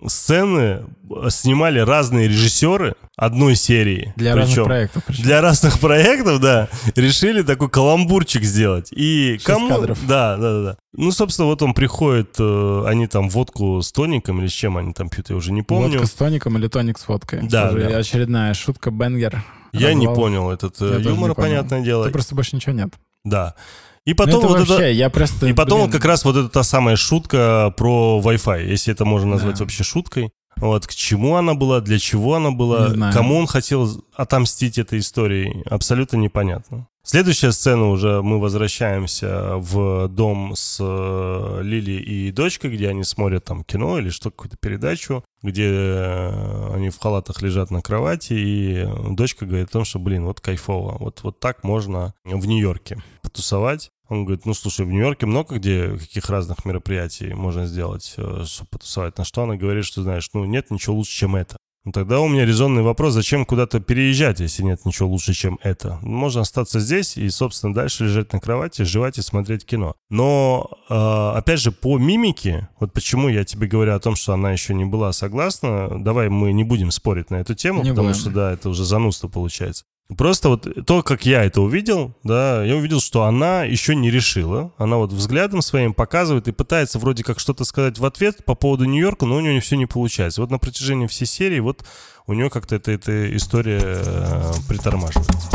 [SPEAKER 1] сцены снимали разные режиссеры одной серии.
[SPEAKER 2] Для
[SPEAKER 1] Причем
[SPEAKER 2] разных проектов. причем.
[SPEAKER 1] Для разных проектов, да, решили такой каламбурчик сделать. И
[SPEAKER 2] Шесть
[SPEAKER 1] кому...
[SPEAKER 2] кадров.
[SPEAKER 1] Да, да, да. Ну, собственно, вот он приходит, э, они там водку с тоником или с чем они там пьют, я уже не помню.
[SPEAKER 2] Водка с тоником или тоник с водкой?
[SPEAKER 1] Да, да.
[SPEAKER 2] очередная шутка, бенгер.
[SPEAKER 1] Я не
[SPEAKER 2] Развал.
[SPEAKER 1] понял этот э,
[SPEAKER 2] Я не
[SPEAKER 1] юмор, понятное дело.
[SPEAKER 2] Это просто больше ничего нет.
[SPEAKER 1] Да. И
[SPEAKER 2] Ну,
[SPEAKER 1] потом
[SPEAKER 2] это
[SPEAKER 1] вот
[SPEAKER 2] вообще,
[SPEAKER 1] это...
[SPEAKER 2] я просто...
[SPEAKER 1] И потом
[SPEAKER 2] блин,
[SPEAKER 1] как раз вот эта та самая шутка про Wi-Fi, если это можно назвать
[SPEAKER 2] Да.
[SPEAKER 1] вообще шуткой. Вот к чему она была, для чего она была, кому он хотел отомстить этой историей, абсолютно непонятно. Следующая сцена уже мы возвращаемся в дом с э, Лили и дочкой, где они смотрят там кино или что, какую-то передачу, где э, они в халатах лежат на кровати, и дочка говорит о том, что, блин, вот кайфово, вот, вот так можно в Нью-Йорке потусовать. Он говорит, ну, слушай, в Нью-Йорке много где, каких разных мероприятий можно сделать, э, чтобы потусовать. На что она говорит, что, знаешь, ну, нет ничего лучше, чем это. Ну, тогда у меня резонный вопрос, зачем куда-то переезжать, если нет ничего лучше, чем это? Можно остаться здесь и, собственно, дальше лежать на кровати, жевать и смотреть кино. Но, э, опять же, по мимике, вот почему я тебе говорю о том, что она еще не была согласна, давай мы не будем спорить на эту тему,
[SPEAKER 2] Не
[SPEAKER 1] потому
[SPEAKER 2] будем.
[SPEAKER 1] что, да, это уже занудство получается. Просто вот то, как я это увидел, да, я увидел, что она еще не решила. Она вот взглядом своим показывает и пытается вроде как что-то сказать в ответ по поводу Нью-Йорка, но у нее все не получается. Вот на протяжении всей серии вот у нее как-то эта, эта история э, притормаживается.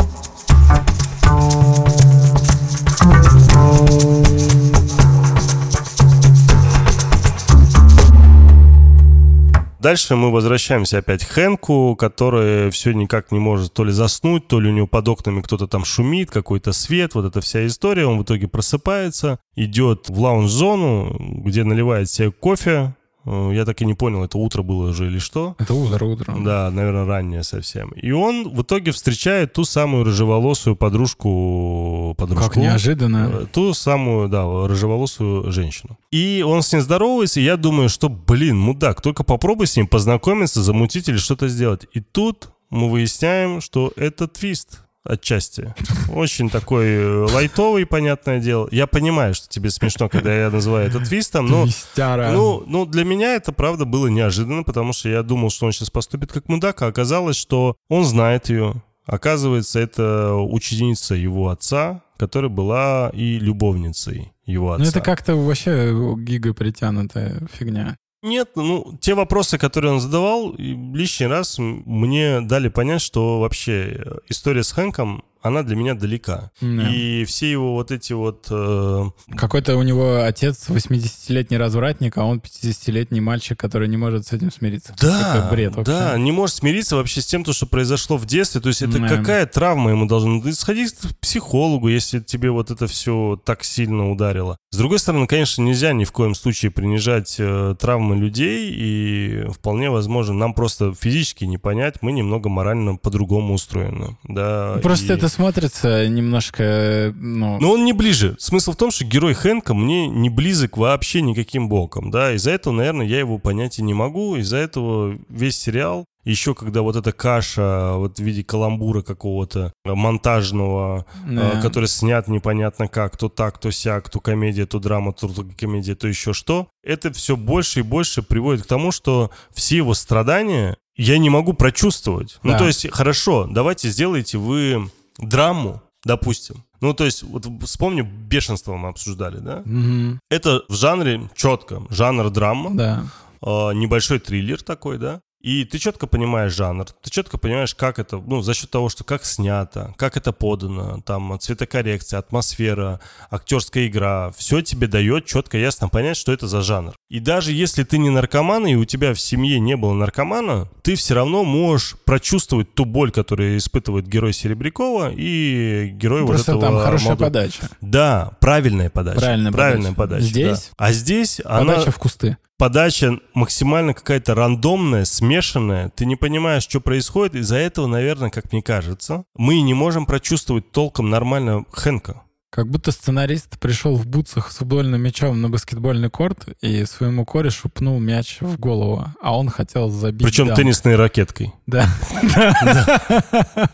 [SPEAKER 1] Дальше мы возвращаемся опять к Хэнку, который все никак не может то ли заснуть, то ли у него под окнами кто-то там шумит, какой-то свет, вот эта вся история. Он в итоге просыпается, идет в лаунж-зону, где наливает себе кофе. Э, Я так и не понял, это утро было уже или что.
[SPEAKER 2] Это утро, утро.
[SPEAKER 1] Да, наверное, раннее совсем. И он в итоге встречает ту самую рыжеволосую подружку... подружку
[SPEAKER 2] Как неожиданно.
[SPEAKER 1] Э, Ту самую, да, рыжеволосую женщину. И он с ней здоровается, и я думаю, что, блин, мудак, только попробуй с ним познакомиться, замутить или что-то сделать. И тут мы выясняем, что это твист отчасти. Очень такой э, лайтовый, понятное дело. Я понимаю, что тебе смешно, когда я называю это твистом, но...
[SPEAKER 2] Твистяра.
[SPEAKER 1] Ну, ну, для меня это, правда, было неожиданно, потому что я думал, что он сейчас поступит как мудак, а оказалось, что он знает ее. Оказывается, это ученица его отца, которая была и любовницей его отца.
[SPEAKER 2] Ну, это как-то вообще гига притянутая фигня.
[SPEAKER 1] Нет, ну, те вопросы, которые он задавал, лишний раз мне дали понять, что вообще э, история с Хэнком, она для меня далека.
[SPEAKER 2] Да.
[SPEAKER 1] И все его вот эти вот... э,
[SPEAKER 2] Какой-то у него отец 80-летний развратник, а он 50-летний мальчик, который не может с этим смириться.
[SPEAKER 1] Да,
[SPEAKER 2] Это бред вообще.
[SPEAKER 1] да, не может смириться вообще с тем, то, что произошло в детстве. То есть это
[SPEAKER 2] Да.
[SPEAKER 1] какая травма ему должна... Ну, сходи к психологу, если тебе вот это все так сильно ударило. С другой стороны, конечно, нельзя ни в коем случае принижать э, травмы людей, и вполне возможно, нам просто физически не понять, мы немного морально по-другому устроены. Да,
[SPEAKER 2] Просто
[SPEAKER 1] и-
[SPEAKER 2] это смотрится немножко, ну...
[SPEAKER 1] но он не ближе. Смысл в том, что герой Хэнка мне не близок вообще никаким боком, да, из-за этого, наверное, я его понять и не могу, из-за этого весь сериал, еще когда вот эта каша вот в виде каламбура какого-то монтажного, э,
[SPEAKER 2] да.
[SPEAKER 1] который снят непонятно как, то так, то сяк, то комедия, то драма, то комедия, то еще что, это все больше и больше приводит к тому, что все его страдания я не могу прочувствовать. Ну,
[SPEAKER 2] Да.
[SPEAKER 1] то есть, хорошо, давайте сделайте вы драму, допустим. Ну, то есть, вот вспомни, бешенство мы обсуждали, да?
[SPEAKER 2] Мгм.
[SPEAKER 1] Это в жанре четко, жанр драма,
[SPEAKER 2] Да.
[SPEAKER 1] э, небольшой триллер такой, да? И ты четко понимаешь жанр, ты четко понимаешь, как это, ну, за счет того, что как снято, как это подано, там, цветокоррекция, атмосфера, актерская игра, все тебе дает четко, ясно понять, что это за жанр. И даже если ты не наркоман, и у тебя в семье не было наркомана, ты все равно можешь прочувствовать ту боль, которую испытывает герой Серебрякова и герой
[SPEAKER 2] Просто
[SPEAKER 1] вот этого
[SPEAKER 2] там хорошая
[SPEAKER 1] молодого-
[SPEAKER 2] подача.
[SPEAKER 1] Да, правильная подача.
[SPEAKER 2] Правильная
[SPEAKER 1] правильная
[SPEAKER 2] подача.
[SPEAKER 1] подача.
[SPEAKER 2] Здесь
[SPEAKER 1] да. А здесь она
[SPEAKER 2] Подача в кусты.
[SPEAKER 1] Подача максимально какая-то рандомная, смешанная. Ты не понимаешь, что происходит. Из-за этого, наверное, как мне кажется, мы не можем прочувствовать толком нормально Хэнка.
[SPEAKER 2] Как будто сценарист пришел в бутсах с футбольным мячом на баскетбольный корт и своему корешу пнул мяч в голову, а он хотел забить
[SPEAKER 1] Причем
[SPEAKER 2] данк.
[SPEAKER 1] теннисной ракеткой.
[SPEAKER 2] Да.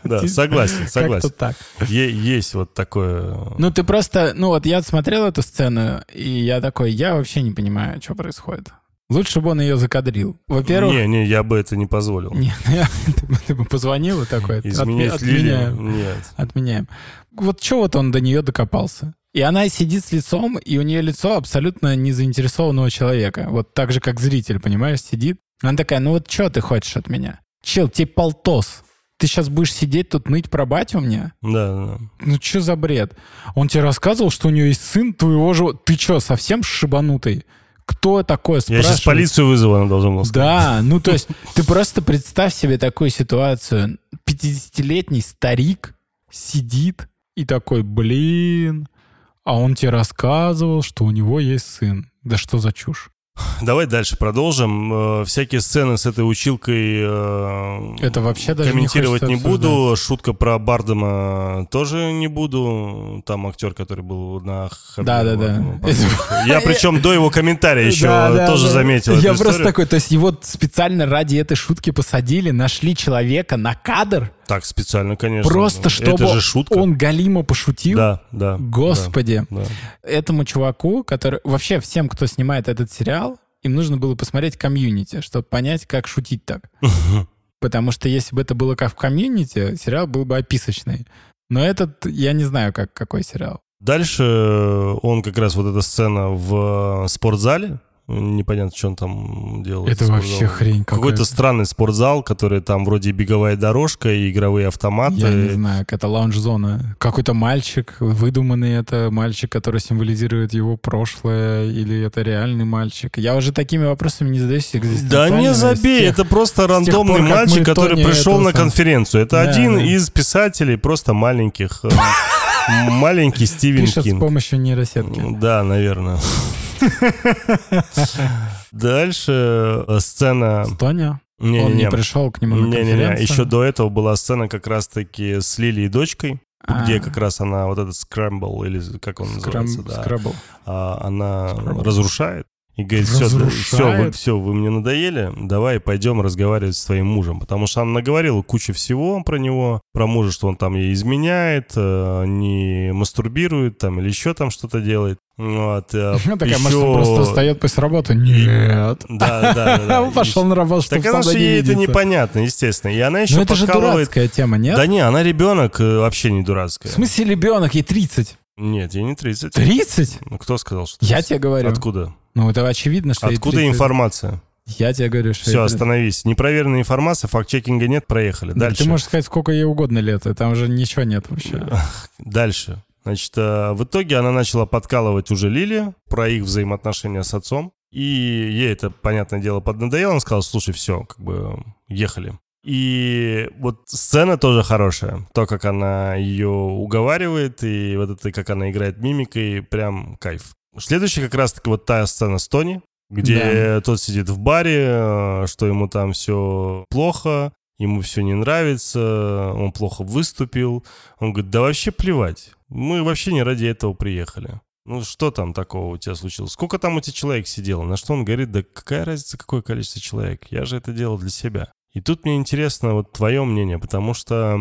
[SPEAKER 1] Да, согласен, согласен.
[SPEAKER 2] так.
[SPEAKER 1] Есть вот такое...
[SPEAKER 2] Ну, ты просто... Ну, вот я смотрел эту сцену, и я такой, я вообще не понимаю, что происходит. Лучше бы он ее закадрил. Во-первых...
[SPEAKER 1] Не, не, я бы это не позволил.
[SPEAKER 2] Не, ну я- ты бы- ты бы позвонил и такой, отме-
[SPEAKER 1] Изменить
[SPEAKER 2] отменяем.
[SPEAKER 1] Лилию? Нет.
[SPEAKER 2] Отменяем. Вот что вот он до нее докопался? И она сидит с лицом, и у нее лицо абсолютно не заинтересованного человека. Вот так же, как зритель, понимаешь, сидит. Она такая, ну вот что ты хочешь от меня? Чел, тебе полтос. Ты сейчас будешь сидеть тут ныть про батю мне?
[SPEAKER 1] Да, да.
[SPEAKER 2] Ну что за бред? Он тебе рассказывал, что у нее есть сын твоего же... Ты что, совсем шибанутый? Кто такое
[SPEAKER 1] Я
[SPEAKER 2] спрашивает?
[SPEAKER 1] сейчас полицию вызову, она должна была сказать.
[SPEAKER 2] Да, ну то есть ты просто представь себе такую ситуацию. 50-летний старик сидит и такой, блин, а он тебе рассказывал, что у него есть сын. Да что за чушь?
[SPEAKER 1] Давай дальше продолжим. Э, Всякие сцены с этой училкой э,
[SPEAKER 2] Это вообще даже не
[SPEAKER 1] комментировать не,
[SPEAKER 2] хочется
[SPEAKER 1] буду. Шутка про Бардема тоже не буду. Там актер, который был на Хабибе,
[SPEAKER 2] Да-да-да.
[SPEAKER 1] ладно, послушай. Я причем до его комментария еще
[SPEAKER 2] Да, да,
[SPEAKER 1] тоже
[SPEAKER 2] да.
[SPEAKER 1] заметил
[SPEAKER 2] Я просто такой, то есть его специально ради этой шутки посадили, нашли человека на кадр,
[SPEAKER 1] Так, специально, конечно.
[SPEAKER 2] просто чтобы
[SPEAKER 1] Это же шутка.
[SPEAKER 2] он галимо пошутил.
[SPEAKER 1] Да, да.
[SPEAKER 2] Господи.
[SPEAKER 1] да, да.
[SPEAKER 2] этому чуваку, который... Вообще всем, кто снимает этот сериал, им нужно было посмотреть комьюнити, чтобы понять, как шутить так. Потому что если бы это было как в комьюнити, сериал был бы описочный. Но этот, я не знаю, как, какой сериал.
[SPEAKER 1] Дальше он как раз вот эта сцена в э, спортзале. Непонятно, что он там делал.
[SPEAKER 2] Это вообще хрень
[SPEAKER 1] Какой-то
[SPEAKER 2] какая-то.
[SPEAKER 1] странный спортзал, который там вроде беговая дорожка и игровые автоматы.
[SPEAKER 2] Я не знаю, какая-то лаунж-зона. Какой-то мальчик, выдуманный это мальчик, который символизирует его прошлое, или это реальный мальчик. Я уже такими вопросами не задаюсь
[SPEAKER 1] Да не
[SPEAKER 2] с
[SPEAKER 1] забей,
[SPEAKER 2] тех-
[SPEAKER 1] это просто рандомный
[SPEAKER 2] пор,
[SPEAKER 1] мальчик, который
[SPEAKER 2] Тони
[SPEAKER 1] пришел на
[SPEAKER 2] сам-
[SPEAKER 1] конференцию. Это
[SPEAKER 2] Да,
[SPEAKER 1] один
[SPEAKER 2] да.
[SPEAKER 1] из писателей, просто маленьких. э, Маленький Стивен
[SPEAKER 2] Пишет с
[SPEAKER 1] Кинг.
[SPEAKER 2] помощью нейросетки.
[SPEAKER 1] Да, наверное. Дальше э, сцена...
[SPEAKER 2] Тоня? Он не
[SPEAKER 1] Не-не-не.
[SPEAKER 2] пришел к нему на
[SPEAKER 1] Не-не-не,
[SPEAKER 2] конференцию?
[SPEAKER 1] еще до этого была сцена как раз-таки с Лилией дочкой,
[SPEAKER 2] А.
[SPEAKER 1] где как раз она вот этот Scramble, или как он
[SPEAKER 2] Скрам-
[SPEAKER 1] называется, да, Scrabble. она
[SPEAKER 2] Scramble.
[SPEAKER 1] разрушает. И говорит, все, все, вы, все, вы мне надоели, давай пойдем разговаривать с твоим мужем. Потому что она наговорила кучу всего про него, про мужа, что он там ей изменяет, э, не мастурбирует там или еще там что-то делает. Вот, э,
[SPEAKER 2] такая, может,
[SPEAKER 1] еще-
[SPEAKER 2] он просто встает после работы? Нет.
[SPEAKER 1] Да, да, да.
[SPEAKER 2] Он пошел на работу, чтобы
[SPEAKER 1] Так она же ей это непонятно, естественно. И она еще
[SPEAKER 2] Ну, это же
[SPEAKER 1] подкалывает...
[SPEAKER 2] дурацкая тема, нет?
[SPEAKER 1] Да не, она ребенок э, вообще не дурацкая.
[SPEAKER 2] В смысле ребенок? Ей 30.
[SPEAKER 1] Нет, ей не 30.
[SPEAKER 2] 30?
[SPEAKER 1] Ну, кто сказал, что
[SPEAKER 2] Я
[SPEAKER 1] 30?
[SPEAKER 2] тебе говорю.
[SPEAKER 1] Откуда?
[SPEAKER 2] Ну, это очевидно, что
[SPEAKER 1] Откуда
[SPEAKER 2] 30.
[SPEAKER 1] информация?
[SPEAKER 2] Я тебе говорю, что
[SPEAKER 1] Все,
[SPEAKER 2] 30.
[SPEAKER 1] остановись. Непроверенная информация, факт-чекинга нет, проехали.
[SPEAKER 2] Да
[SPEAKER 1] Дальше.
[SPEAKER 2] Ты можешь сказать, сколько ей угодно лет, и там уже ничего нет вообще.
[SPEAKER 1] Дальше. Значит, э, в итоге она начала подкалывать уже Лили про их взаимоотношения с отцом. И ей это, понятное дело, поднадоело. Она сказала, слушай, все, как бы ехали. И вот сцена тоже хорошая. То, как она ее уговаривает, и вот это, как она играет мимикой, прям кайф. Следующая как раз-таки вот та сцена с Тони, где тот сидит в баре, э, что ему там все плохо, ему все не нравится, он плохо выступил. Он говорит, да вообще плевать, мы вообще не ради этого приехали. Ну что там такого у тебя случилось? Сколько там у тебя человек сидело? На что он говорит, да какая разница, какое количество человек? Я же это делал для себя. И тут мне интересно вот твое мнение, потому что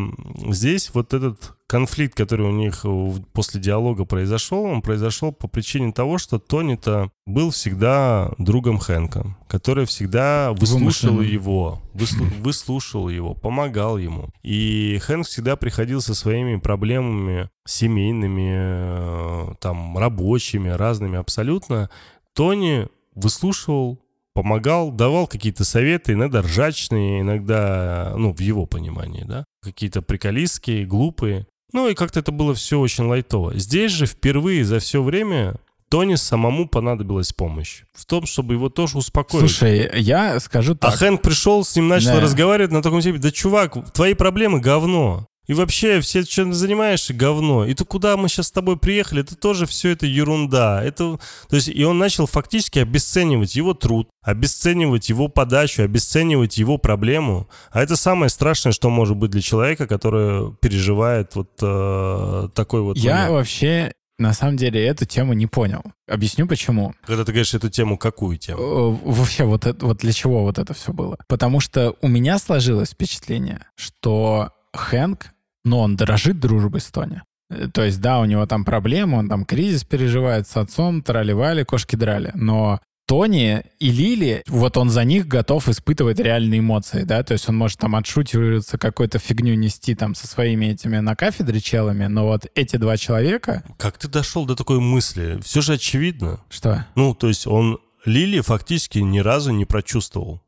[SPEAKER 1] здесь вот этот конфликт, который у них после диалога произошел, он произошел по причине того, что Тони-то был всегда другом Хэнка, который всегда выслушал его, выслу, выслушал его, помогал ему. И Хэнк всегда приходил со своими проблемами семейными, э, там, рабочими, разными абсолютно. Тони выслушивал, помогал, давал какие-то советы, иногда ржачные, иногда, ну, в его понимании, да, какие-то приколистские, глупые. Ну и как-то это было все очень лайтово. Здесь же впервые за все время Тони самому понадобилась помощь. В том, чтобы его тоже успокоить.
[SPEAKER 2] Слушай, я скажу так.
[SPEAKER 1] А Хэнк пришел, с ним начал да. разговаривать на таком типе, да чувак, твои проблемы говно. И вообще, все, чем занимаешься, говно. И то, куда мы сейчас с тобой приехали, это тоже все это ерунда. Это, то есть, и он начал фактически обесценивать его труд, обесценивать его подачу, обесценивать его проблему. А это самое страшное, что может быть для человека, который переживает вот э, такой вот...
[SPEAKER 2] Я момент. вообще на самом деле эту тему не понял. Объясню почему.
[SPEAKER 1] Когда ты говоришь эту тему, какую тему?
[SPEAKER 2] Э, вообще, вот, это, вот для чего вот это все было? Потому что у меня сложилось впечатление, что Хэнк, но он дорожит дружбой с Тони. Э, то есть, да, у него там проблемы, он там кризис переживает с отцом, трали-вали, кошки драли. Но Тони и Лили, вот он за них готов испытывать реальные эмоции, да, то есть он может там отшутиваться, какую-то фигню нести там со своими этими на кафедре челами, но вот эти два человека...
[SPEAKER 1] Как ты дошел до такой мысли? Все же очевидно.
[SPEAKER 2] Что?
[SPEAKER 1] Ну, то есть он Лили фактически ни разу не прочувствовал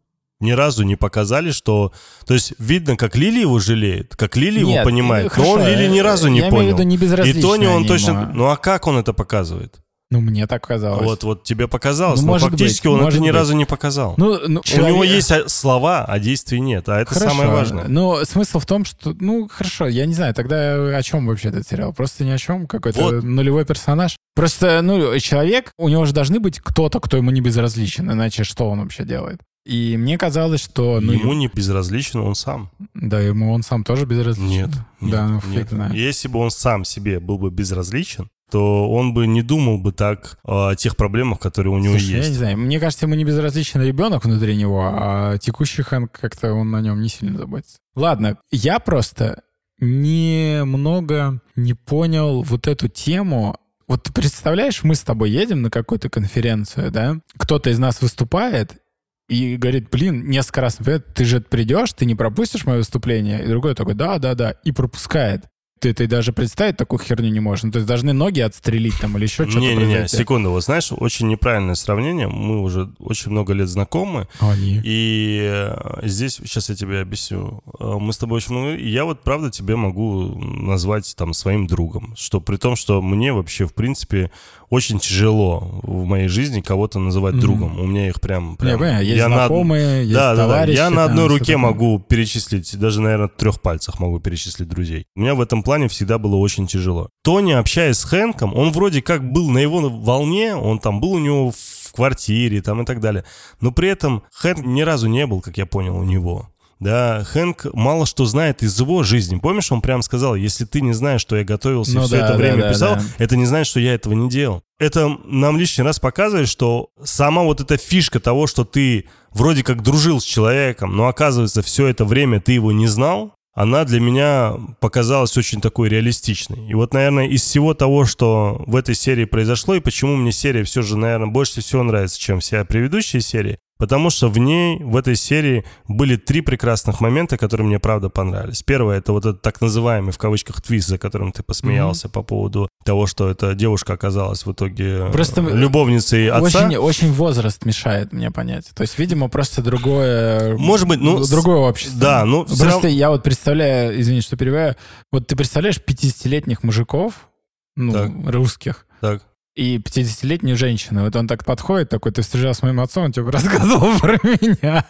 [SPEAKER 1] ни разу не показали, что... То есть видно, как Лили его жалеет, как Лили Нет, его понимает, хорошо, но он Лили ни разу не
[SPEAKER 2] я
[SPEAKER 1] понял.
[SPEAKER 2] Имею в виду не
[SPEAKER 1] И Тони он точно... Ну а как он это показывает?
[SPEAKER 2] Ну, мне так казалось.
[SPEAKER 1] Вот, вот тебе показалось, ну, но фактически быть, он это ни быть. разу не показал. Ну, ну, человек... У него есть слова, а действий нет, а это
[SPEAKER 2] хорошо.
[SPEAKER 1] самое важное.
[SPEAKER 2] Но смысл в том, что, ну, хорошо, я не знаю, тогда о чем вообще этот сериал? Просто ни о чем, какой-то вот. нулевой персонаж. Просто, ну, человек, у него же должны быть кто-то, кто ему не безразличен, иначе что он вообще делает? И мне казалось, что...
[SPEAKER 1] Ну, ему не безразличен он сам.
[SPEAKER 2] Да, ему он сам тоже безразличен.
[SPEAKER 1] Нет,
[SPEAKER 2] нет да, ну,
[SPEAKER 1] нет. Знает. Если бы он сам себе был бы безразличен, то он бы не думал бы так о тех проблемах, которые у него
[SPEAKER 2] Слушай,
[SPEAKER 1] есть.
[SPEAKER 2] Я не знаю, мне кажется, ему не безразличен ребенок внутри него, а текущий Хэнк как-то он на нем не сильно заботится. Ладно, я просто немного не понял вот эту тему вот ты представляешь, мы с тобой едем на какую-то конференцию, да? Кто-то из нас выступает, и говорит, блин, несколько раз, ты же придешь, ты не пропустишь мое выступление? И другой такой, да, да, да, и пропускает ты, ты даже представить такую херню не можешь. Ну, то есть должны ноги отстрелить там или еще что-то.
[SPEAKER 1] Не-не-не, секунду. Вот знаешь, очень неправильное сравнение. Мы уже очень много лет знакомы.
[SPEAKER 2] Они.
[SPEAKER 1] И э, здесь, сейчас я тебе объясню. Э, мы с тобой очень много... Я вот, правда, тебе могу назвать там своим другом. Что при том, что мне вообще, в принципе, очень тяжело в моей жизни кого-то называть mm-hmm. другом. У меня их прям... прям...
[SPEAKER 2] Понимаю, есть я знакомые, на... есть да, товарищи.
[SPEAKER 1] Да, да. Я на одной руке могу перечислить, даже, наверное, трех пальцах могу перечислить друзей. У меня в этом плане всегда было очень тяжело. Тони, общаясь с Хэнком, он вроде как был на его волне, он там был у него в квартире там и так далее. Но при этом Хэнк ни разу не был, как я понял, у него. Да, Хэнк мало что знает из его жизни. Помнишь, он прям сказал, если ты не знаешь, что я готовился ну, и все да, это время да, писал, да. это не значит, что я этого не делал. Это нам лишний раз показывает, что сама вот эта фишка того, что ты вроде как дружил с человеком, но оказывается все это время ты его не знал, она для меня показалась очень такой реалистичной. И вот, наверное, из всего того, что в этой серии произошло, и почему мне серия все же, наверное, больше всего нравится, чем вся предыдущая серия, Потому что в ней, в этой серии, были три прекрасных момента, которые мне правда понравились. Первое, это вот этот так называемый, в кавычках, твист, за которым ты посмеялся mm-hmm. по поводу того, что эта девушка оказалась в итоге просто любовницей отца.
[SPEAKER 2] Очень, очень возраст мешает мне понять. То есть, видимо, просто другое...
[SPEAKER 1] Может быть, ну...
[SPEAKER 2] Другое общество.
[SPEAKER 1] Да, ну...
[SPEAKER 2] Просто равно... я вот представляю, извини, что перебиваю, вот ты представляешь 50-летних мужиков, ну, так. русских,
[SPEAKER 1] так
[SPEAKER 2] и 50-летнюю женщину. Вот он так подходит, такой, ты встречал с моим отцом, он тебе рассказывал про меня.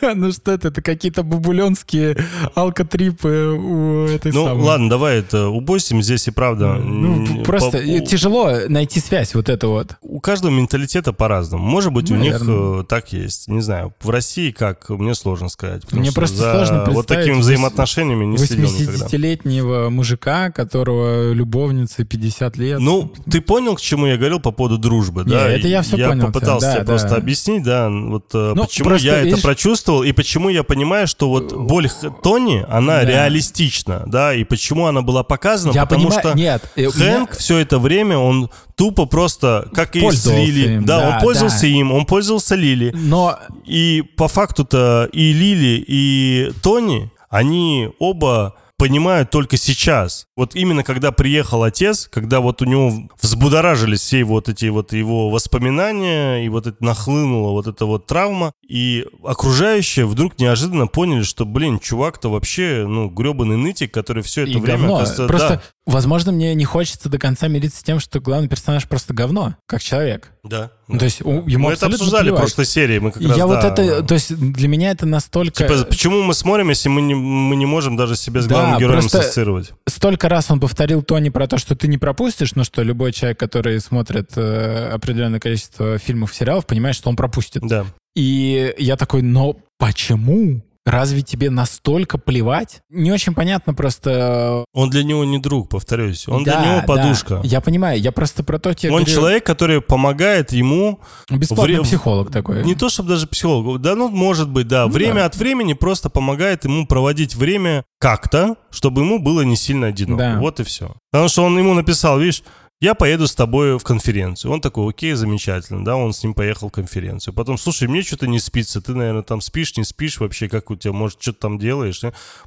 [SPEAKER 2] ну что это, это какие-то бабуленские алкотрипы у этой
[SPEAKER 1] Ну самой. ладно, давай это убосим здесь и правда.
[SPEAKER 2] Ну, просто по... тяжело найти связь вот это вот.
[SPEAKER 1] У каждого менталитета по-разному. Может быть, Наверное. у них э, так есть. Не знаю, в России как, мне сложно сказать.
[SPEAKER 2] Мне просто сложно представить
[SPEAKER 1] вот такими взаимоотношениями не следил никогда.
[SPEAKER 2] 80-летнего мужика, которого любовница 50 лет.
[SPEAKER 1] Ну, ты понял, чему я говорил по поводу дружбы,
[SPEAKER 2] Не,
[SPEAKER 1] да.
[SPEAKER 2] это я всё понял
[SPEAKER 1] попытался
[SPEAKER 2] тебя,
[SPEAKER 1] тебе
[SPEAKER 2] да,
[SPEAKER 1] просто
[SPEAKER 2] да.
[SPEAKER 1] объяснить, да, вот э,
[SPEAKER 2] Ну,
[SPEAKER 1] почему
[SPEAKER 2] просто,
[SPEAKER 1] я это
[SPEAKER 2] видишь-
[SPEAKER 1] прочувствовал и почему я понимаю, что вот боль Х- Тони, она
[SPEAKER 2] Да.
[SPEAKER 1] реалистична, да, и почему она была показана,
[SPEAKER 2] Я
[SPEAKER 1] потому
[SPEAKER 2] понимаю,
[SPEAKER 1] что
[SPEAKER 2] нет, э, у меня-
[SPEAKER 1] Хэнк все это время, он тупо просто, как и с Лили,
[SPEAKER 2] им,
[SPEAKER 1] да,
[SPEAKER 2] да,
[SPEAKER 1] он пользовался
[SPEAKER 2] да.
[SPEAKER 1] им, он пользовался Лили,
[SPEAKER 2] Но
[SPEAKER 1] и по факту-то и Лили, и Тони, они оба понимают только сейчас. Вот именно когда приехал отец, когда вот у него взбудоражились все вот эти вот его воспоминания, и вот это нахлынула вот эта вот травма, и окружающие вдруг неожиданно поняли, что, блин, чувак-то вообще, ну, гребаный нытик, который все это
[SPEAKER 2] и
[SPEAKER 1] время...
[SPEAKER 2] говно.
[SPEAKER 1] оказывается,
[SPEAKER 2] Просто,
[SPEAKER 1] да,
[SPEAKER 2] возможно, мне не хочется до конца мириться с тем, что главный персонаж просто говно, как человек.
[SPEAKER 1] да.
[SPEAKER 2] Ну, то есть ему
[SPEAKER 1] Мы это обсуждали в прошлой серии, мы как раз,
[SPEAKER 2] Я вот
[SPEAKER 1] да,
[SPEAKER 2] это,
[SPEAKER 1] да.
[SPEAKER 2] то есть для меня это настолько...
[SPEAKER 1] Типа, почему мы смотрим, если мы не, мы не можем даже себя с
[SPEAKER 2] Да,
[SPEAKER 1] главным героем
[SPEAKER 2] просто-
[SPEAKER 1] ассоциировать?
[SPEAKER 2] Столько раз он повторил Тони про то, что ты не пропустишь, но что любой человек, который смотрит э, определенное количество фильмов, сериалов, понимает, что он пропустит.
[SPEAKER 1] Да.
[SPEAKER 2] И я такой, но почему? Разве тебе настолько плевать? Не очень понятно просто...
[SPEAKER 1] Он для него не друг, повторюсь. Он
[SPEAKER 2] Да,
[SPEAKER 1] для него
[SPEAKER 2] да.
[SPEAKER 1] подушка.
[SPEAKER 2] Я понимаю, я просто про то тебе
[SPEAKER 1] Он
[SPEAKER 2] говорю,
[SPEAKER 1] человек, который помогает ему,
[SPEAKER 2] Бесплатный
[SPEAKER 1] вре-
[SPEAKER 2] психолог такой.
[SPEAKER 1] не то чтобы даже психолог, да, ну, может быть, да,
[SPEAKER 2] Ну
[SPEAKER 1] время
[SPEAKER 2] да.
[SPEAKER 1] от времени просто помогает ему проводить время как-то, чтобы ему было не сильно одиноко.
[SPEAKER 2] Да.
[SPEAKER 1] Вот и все. Потому что он ему написал, видишь, я поеду с тобой в конференцию. Он такой, окей, замечательно, да, он с ним поехал в конференцию. Потом, слушай, мне что-то не спится, ты, наверное, там спишь, не спишь вообще, как у тебя, может, что-то там делаешь?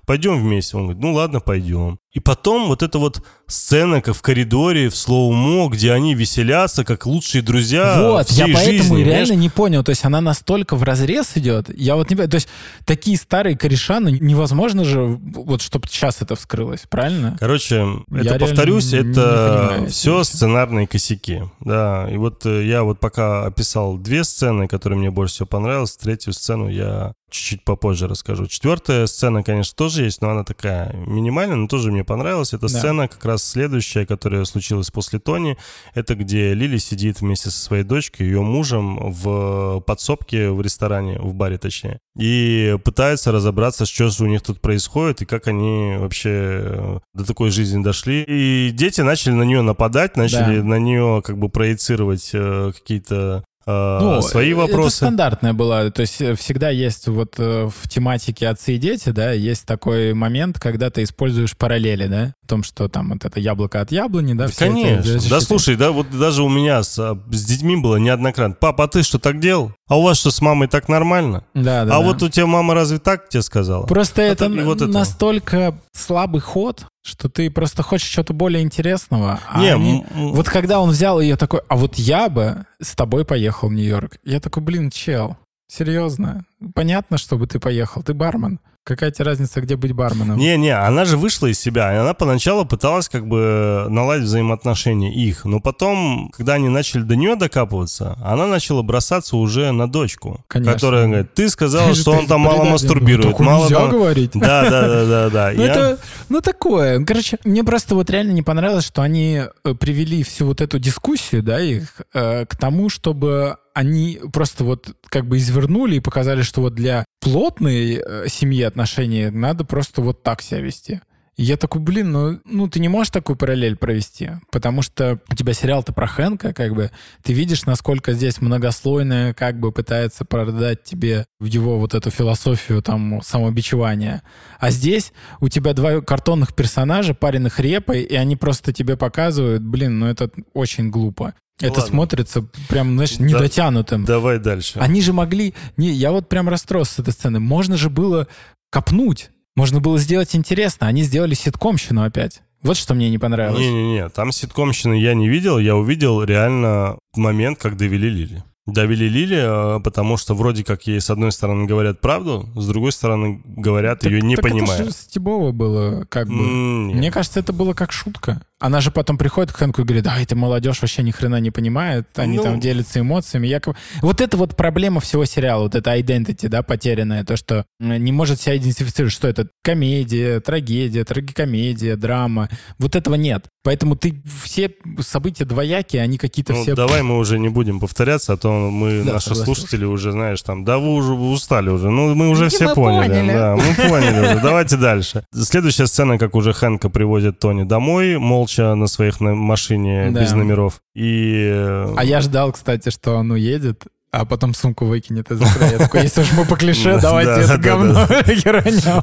[SPEAKER 1] Пойдем вместе. Он говорит, ну ладно, пойдем. И потом вот эта вот сцена, как в коридоре, в слоумо, где они веселятся, как лучшие друзья
[SPEAKER 2] Вот,
[SPEAKER 1] всей
[SPEAKER 2] я поэтому
[SPEAKER 1] жизни,
[SPEAKER 2] реально
[SPEAKER 1] знаешь?
[SPEAKER 2] не понял. То есть она настолько в разрез идет. Я вот не понимаю. То есть такие старые кореша, ну невозможно же, вот чтобы сейчас это вскрылось, правильно?
[SPEAKER 1] Короче,
[SPEAKER 2] Я
[SPEAKER 1] это, повторюсь,
[SPEAKER 2] не- не
[SPEAKER 1] это
[SPEAKER 2] понимаю
[SPEAKER 1] все сценарные косяки. Да, и вот э, я вот пока описал две сцены, которые мне больше всего понравились, третью сцену я чуть-чуть попозже расскажу. Четвертая сцена, конечно, тоже есть, но она такая минимальная, но тоже мне понравилась. Это
[SPEAKER 2] Да.
[SPEAKER 1] сцена как раз следующая, которая случилась после Тони. Это где Лили сидит вместе со своей дочкой, ее мужем в подсобке в ресторане, в баре точнее, и пытается разобраться, что же у них тут происходит и как они вообще э, до такой жизни дошли. И дети начали на нее нападать, начали
[SPEAKER 2] Да.
[SPEAKER 1] на нее как бы проецировать э, какие-то
[SPEAKER 2] Ну,
[SPEAKER 1] свои
[SPEAKER 2] Это
[SPEAKER 1] вопросы.
[SPEAKER 2] стандартная была. То есть э, всегда есть вот э, в тематике отцы и дети, да, есть такой момент, когда ты используешь параллели, да, в том, что там вот это яблоко от яблони, да,
[SPEAKER 1] Да,
[SPEAKER 2] все эти
[SPEAKER 1] Конечно. Да
[SPEAKER 2] защиты.
[SPEAKER 1] слушай, да, вот даже у меня с, а, с детьми было неоднократно. Папа, а ты что так делал? А у вас что, с мамой так нормально?
[SPEAKER 2] Да, да,
[SPEAKER 1] а
[SPEAKER 2] да.
[SPEAKER 1] вот у тебя мама разве так тебе сказала?
[SPEAKER 2] Просто это,
[SPEAKER 1] и вот это.
[SPEAKER 2] настолько слабый ход, что ты просто хочешь чего-то более интересного. а
[SPEAKER 1] Не,
[SPEAKER 2] они- Вот когда он взял ее такой, а вот я бы с тобой поехал в Нью-Йорк. Я такой, блин, чел, серьезно. Понятно, чтобы ты поехал, ты бармен. Какая тебе разница, где быть барменом?
[SPEAKER 1] Не-не, она же вышла из себя, и она поначалу пыталась как бы наладить взаимоотношения их, но потом, когда они начали до нее докапываться, она начала бросаться уже на дочку,
[SPEAKER 2] Конечно.
[SPEAKER 1] которая говорит, ты сказала, что он там мало мастурбирует,
[SPEAKER 2] ну,
[SPEAKER 1] мало там-
[SPEAKER 2] говорить.
[SPEAKER 1] Да, да, да, да, да.
[SPEAKER 2] Ну,
[SPEAKER 1] Я-
[SPEAKER 2] это, ну, такое. Короче, мне просто вот реально не понравилось, что они э, привели всю вот эту дискуссию, да, их, э, к тому, чтобы они просто вот как бы извернули и показали, что вот для плотной э, семьи отношений надо просто вот так себя вести. Я такой, блин, ну, ну ты не можешь такую параллель провести, потому что у тебя сериал-то про Хэнка, как бы, ты видишь, насколько здесь многослойное, как бы пытается продать тебе в его вот эту философию там самобичевания. А здесь у тебя два картонных персонажа, пареных репой, и они просто тебе показывают, блин, ну это очень глупо.
[SPEAKER 1] Ну
[SPEAKER 2] это
[SPEAKER 1] ладно.
[SPEAKER 2] смотрится прям, знаешь,
[SPEAKER 1] Да.
[SPEAKER 2] недотянутым.
[SPEAKER 1] Давай дальше.
[SPEAKER 2] Они же могли... Не, я вот прям расстроился с этой сцены. Можно же было копнуть. Можно было сделать интересно. Они сделали ситкомщину опять. Вот что мне не понравилось.
[SPEAKER 1] Не-не-не, там ситкомщины я не видел, я увидел реально момент, как довели Лили. Довели Лили, э, потому что вроде как ей с одной стороны говорят правду, с другой стороны говорят
[SPEAKER 2] Так-
[SPEAKER 1] ее не
[SPEAKER 2] так
[SPEAKER 1] понимая.
[SPEAKER 2] Это же Стебово было как бы...
[SPEAKER 1] Нет.
[SPEAKER 2] Мне кажется, это было как шутка. Она же потом приходит к Хэнку и говорит, да, эта молодежь вообще ни хрена не понимает, они
[SPEAKER 1] Ну.
[SPEAKER 2] там делятся эмоциями. Якобы... Вот это вот проблема всего сериала, вот это identity, да, потерянное, то, что не может себя идентифицировать, что это комедия, трагедия, трагикомедия, драма. Вот этого нет. Поэтому ты все события двоякие, они какие-то
[SPEAKER 1] Ну,
[SPEAKER 2] все...
[SPEAKER 1] давай мы уже не будем повторяться, а то мы,
[SPEAKER 2] Да,
[SPEAKER 1] наши
[SPEAKER 2] согласен.
[SPEAKER 1] слушатели уже, знаешь, там, да вы уже устали уже. Ну, мы уже
[SPEAKER 2] Ну,
[SPEAKER 1] все
[SPEAKER 2] мы
[SPEAKER 1] поняли.
[SPEAKER 2] поняли.
[SPEAKER 1] Да, мы поняли уже. Давайте дальше. Следующая сцена, как уже Хэнка привозят Тони домой, молча на своих на машине
[SPEAKER 2] Да.
[SPEAKER 1] без номеров. И... э,
[SPEAKER 2] А я ждал, кстати, что он уедет, а потом сумку выкинет из окна. Я такой, если уж мы по клише,
[SPEAKER 1] Да,
[SPEAKER 2] давайте
[SPEAKER 1] да,
[SPEAKER 2] это говно.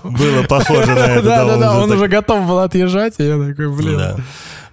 [SPEAKER 1] Было похоже на это.
[SPEAKER 2] Да-да-да, он уже готов был отъезжать, и я такой, блин.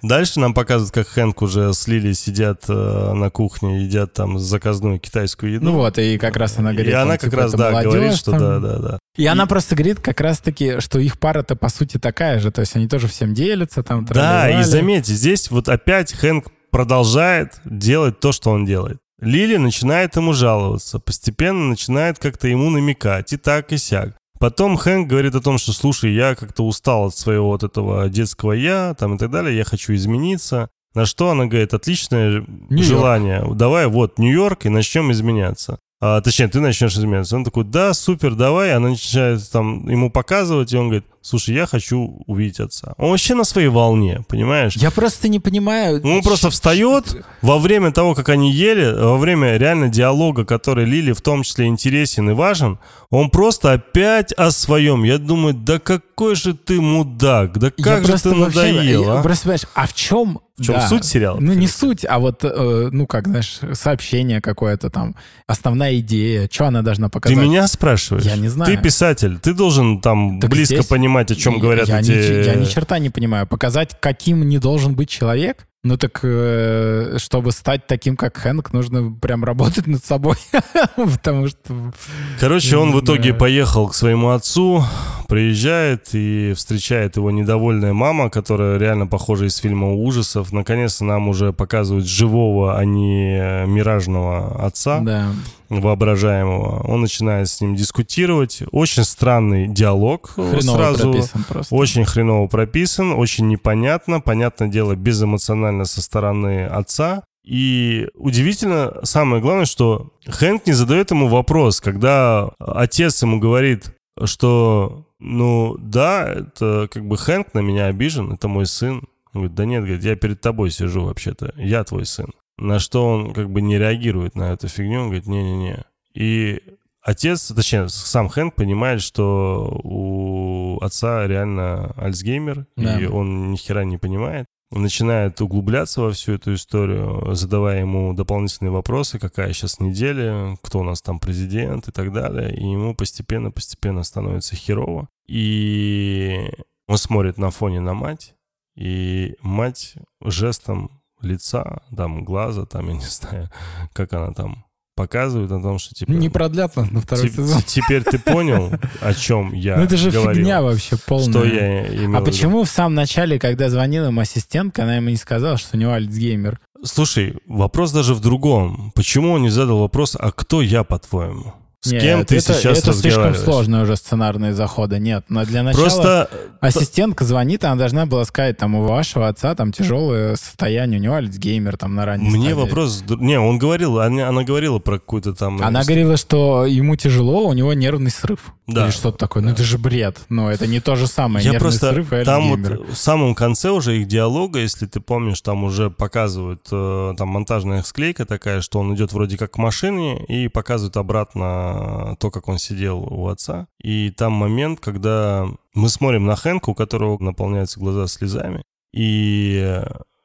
[SPEAKER 1] Да. Дальше нам показывают, как Хэнк уже с Лили сидят э, на кухне, едят там заказную китайскую еду.
[SPEAKER 2] Ну вот, и как раз она говорит...
[SPEAKER 1] и она как
[SPEAKER 2] типа,
[SPEAKER 1] раз, да,
[SPEAKER 2] молодежь
[SPEAKER 1] говорит, что
[SPEAKER 2] там.
[SPEAKER 1] да, да, да.
[SPEAKER 2] И она просто говорит как раз-таки, что их пара-то по сути такая же, то есть они тоже всем делятся там.
[SPEAKER 1] Да, и заметьте, здесь вот опять Хэнк продолжает делать то, что он делает. Лили начинает ему жаловаться, постепенно начинает как-то ему намекать, и так, и сяк. Потом Хэнк говорит о том, что, слушай, я как-то устал от своего вот этого детского я, там и так далее, я хочу измениться. На что она говорит, отличное желание, давай вот Нью-Йорк и начнем изменяться. А, точнее, ты начнешь изменяться. Он такой, да, супер, давай. Она начинает там ему показывать, и он говорит, слушай, я хочу увидеть отца. Он вообще на своей волне, понимаешь?
[SPEAKER 2] Я просто не понимаю...
[SPEAKER 1] Он просто встает во время того, как они ели, во время реально диалога, который Лили в том числе интересен и важен, он просто опять о своем. Я думаю, да какой же ты мудак, да
[SPEAKER 2] Я
[SPEAKER 1] как же
[SPEAKER 2] просто
[SPEAKER 1] ты
[SPEAKER 2] вообще-
[SPEAKER 1] надоел,
[SPEAKER 2] я
[SPEAKER 1] а?
[SPEAKER 2] Просто понимаешь, а в чем...
[SPEAKER 1] В чем
[SPEAKER 2] да.
[SPEAKER 1] суть сериала?
[SPEAKER 2] Ну, не суть, а вот, э, ну, как, знаешь, сообщение какое-то там, основная идея, что она должна
[SPEAKER 1] Ты
[SPEAKER 2] показать.
[SPEAKER 1] меня спрашиваешь?
[SPEAKER 2] Я не знаю.
[SPEAKER 1] Ты писатель, ты должен там
[SPEAKER 2] Так
[SPEAKER 1] близко
[SPEAKER 2] здесь
[SPEAKER 1] понимать, о чем
[SPEAKER 2] Я-
[SPEAKER 1] говорят
[SPEAKER 2] я
[SPEAKER 1] эти...
[SPEAKER 2] Ни, я ни черта не понимаю. Показать, каким не должен быть человек? Ну так, э, чтобы стать таким, как Хэнк, нужно прям работать над собой. Потому что...
[SPEAKER 1] Короче, он в итоге
[SPEAKER 2] Да.
[SPEAKER 1] поехал к своему отцу, приезжает и встречает его недовольная мама, которая реально похожа из фильма ужасов. Наконец-то нам уже показывают живого, а не э, миражного отца
[SPEAKER 2] Да.
[SPEAKER 1] Воображаемого. Он начинает с ним дискутировать. Очень странный диалог
[SPEAKER 2] Хреново
[SPEAKER 1] сразу.
[SPEAKER 2] прописан просто.
[SPEAKER 1] Очень хреново прописан, очень непонятно. Понятное дело, безэмоционально со стороны отца. И удивительно, самое главное, что Хэнк не задает ему вопрос, когда отец ему говорит, что, ну да, это как бы Хэнк на меня обижен, это мой сын. Он говорит, да нет, говорит, я перед тобой сижу вообще-то, я твой сын. На что он как бы не реагирует на эту фигню, он говорит, не-не-не. И отец, точнее, сам Хэнк понимает, что у отца реально Альцгеймер,
[SPEAKER 2] Да.
[SPEAKER 1] и он ни хера не понимает. Он начинает углубляться во всю эту историю, задавая ему дополнительные вопросы, какая сейчас неделя, кто у нас там президент и так далее. И ему постепенно-постепенно становится херово. И он смотрит на фоне на мать, и мать жестом лица, там, глаза, там, я не знаю, как она там показывает о том, что, типа...
[SPEAKER 2] Не продлят нас на второй
[SPEAKER 1] «Теп-
[SPEAKER 2] сезон.
[SPEAKER 1] Теперь ты понял, о чем я
[SPEAKER 2] Ну это же
[SPEAKER 1] говорил?
[SPEAKER 2] фигня вообще полная.
[SPEAKER 1] Что я имел
[SPEAKER 2] А почему в самом начале, когда звонила ему ассистентка, она ему не сказала, что у него Альцгеймер?
[SPEAKER 1] Слушай, вопрос даже в другом. Почему он не задал вопрос, а кто я, по-твоему? С
[SPEAKER 2] Нет,
[SPEAKER 1] кем ты
[SPEAKER 2] это,
[SPEAKER 1] сейчас
[SPEAKER 2] это слишком сложные уже сценарные заходы. Нет, но для начала
[SPEAKER 1] Просто
[SPEAKER 2] ассистентка звонит, она должна была сказать, там, у вашего отца там тяжелое состояние, у него Альцгеймер там на ранней
[SPEAKER 1] мне
[SPEAKER 2] стадии.
[SPEAKER 1] вопрос... Не, он говорил, она, она говорила про какую-то там...
[SPEAKER 2] Она говорила, что ему тяжело, у него нервный срыв.
[SPEAKER 1] Да.
[SPEAKER 2] Или что-то такое. Ну это же бред. Но это не то же самое.
[SPEAKER 1] Я
[SPEAKER 2] нервный
[SPEAKER 1] просто
[SPEAKER 2] срыв и
[SPEAKER 1] там
[SPEAKER 2] Альцгеймер.
[SPEAKER 1] вот в самом конце уже их диалога, если ты помнишь, там уже показывают э, там монтажная склейка такая, что он идет вроде как к машине и показывают обратно то, как он сидел у отца. И там момент, когда мы смотрим на Хэнка, у которого наполняются глаза слезами, и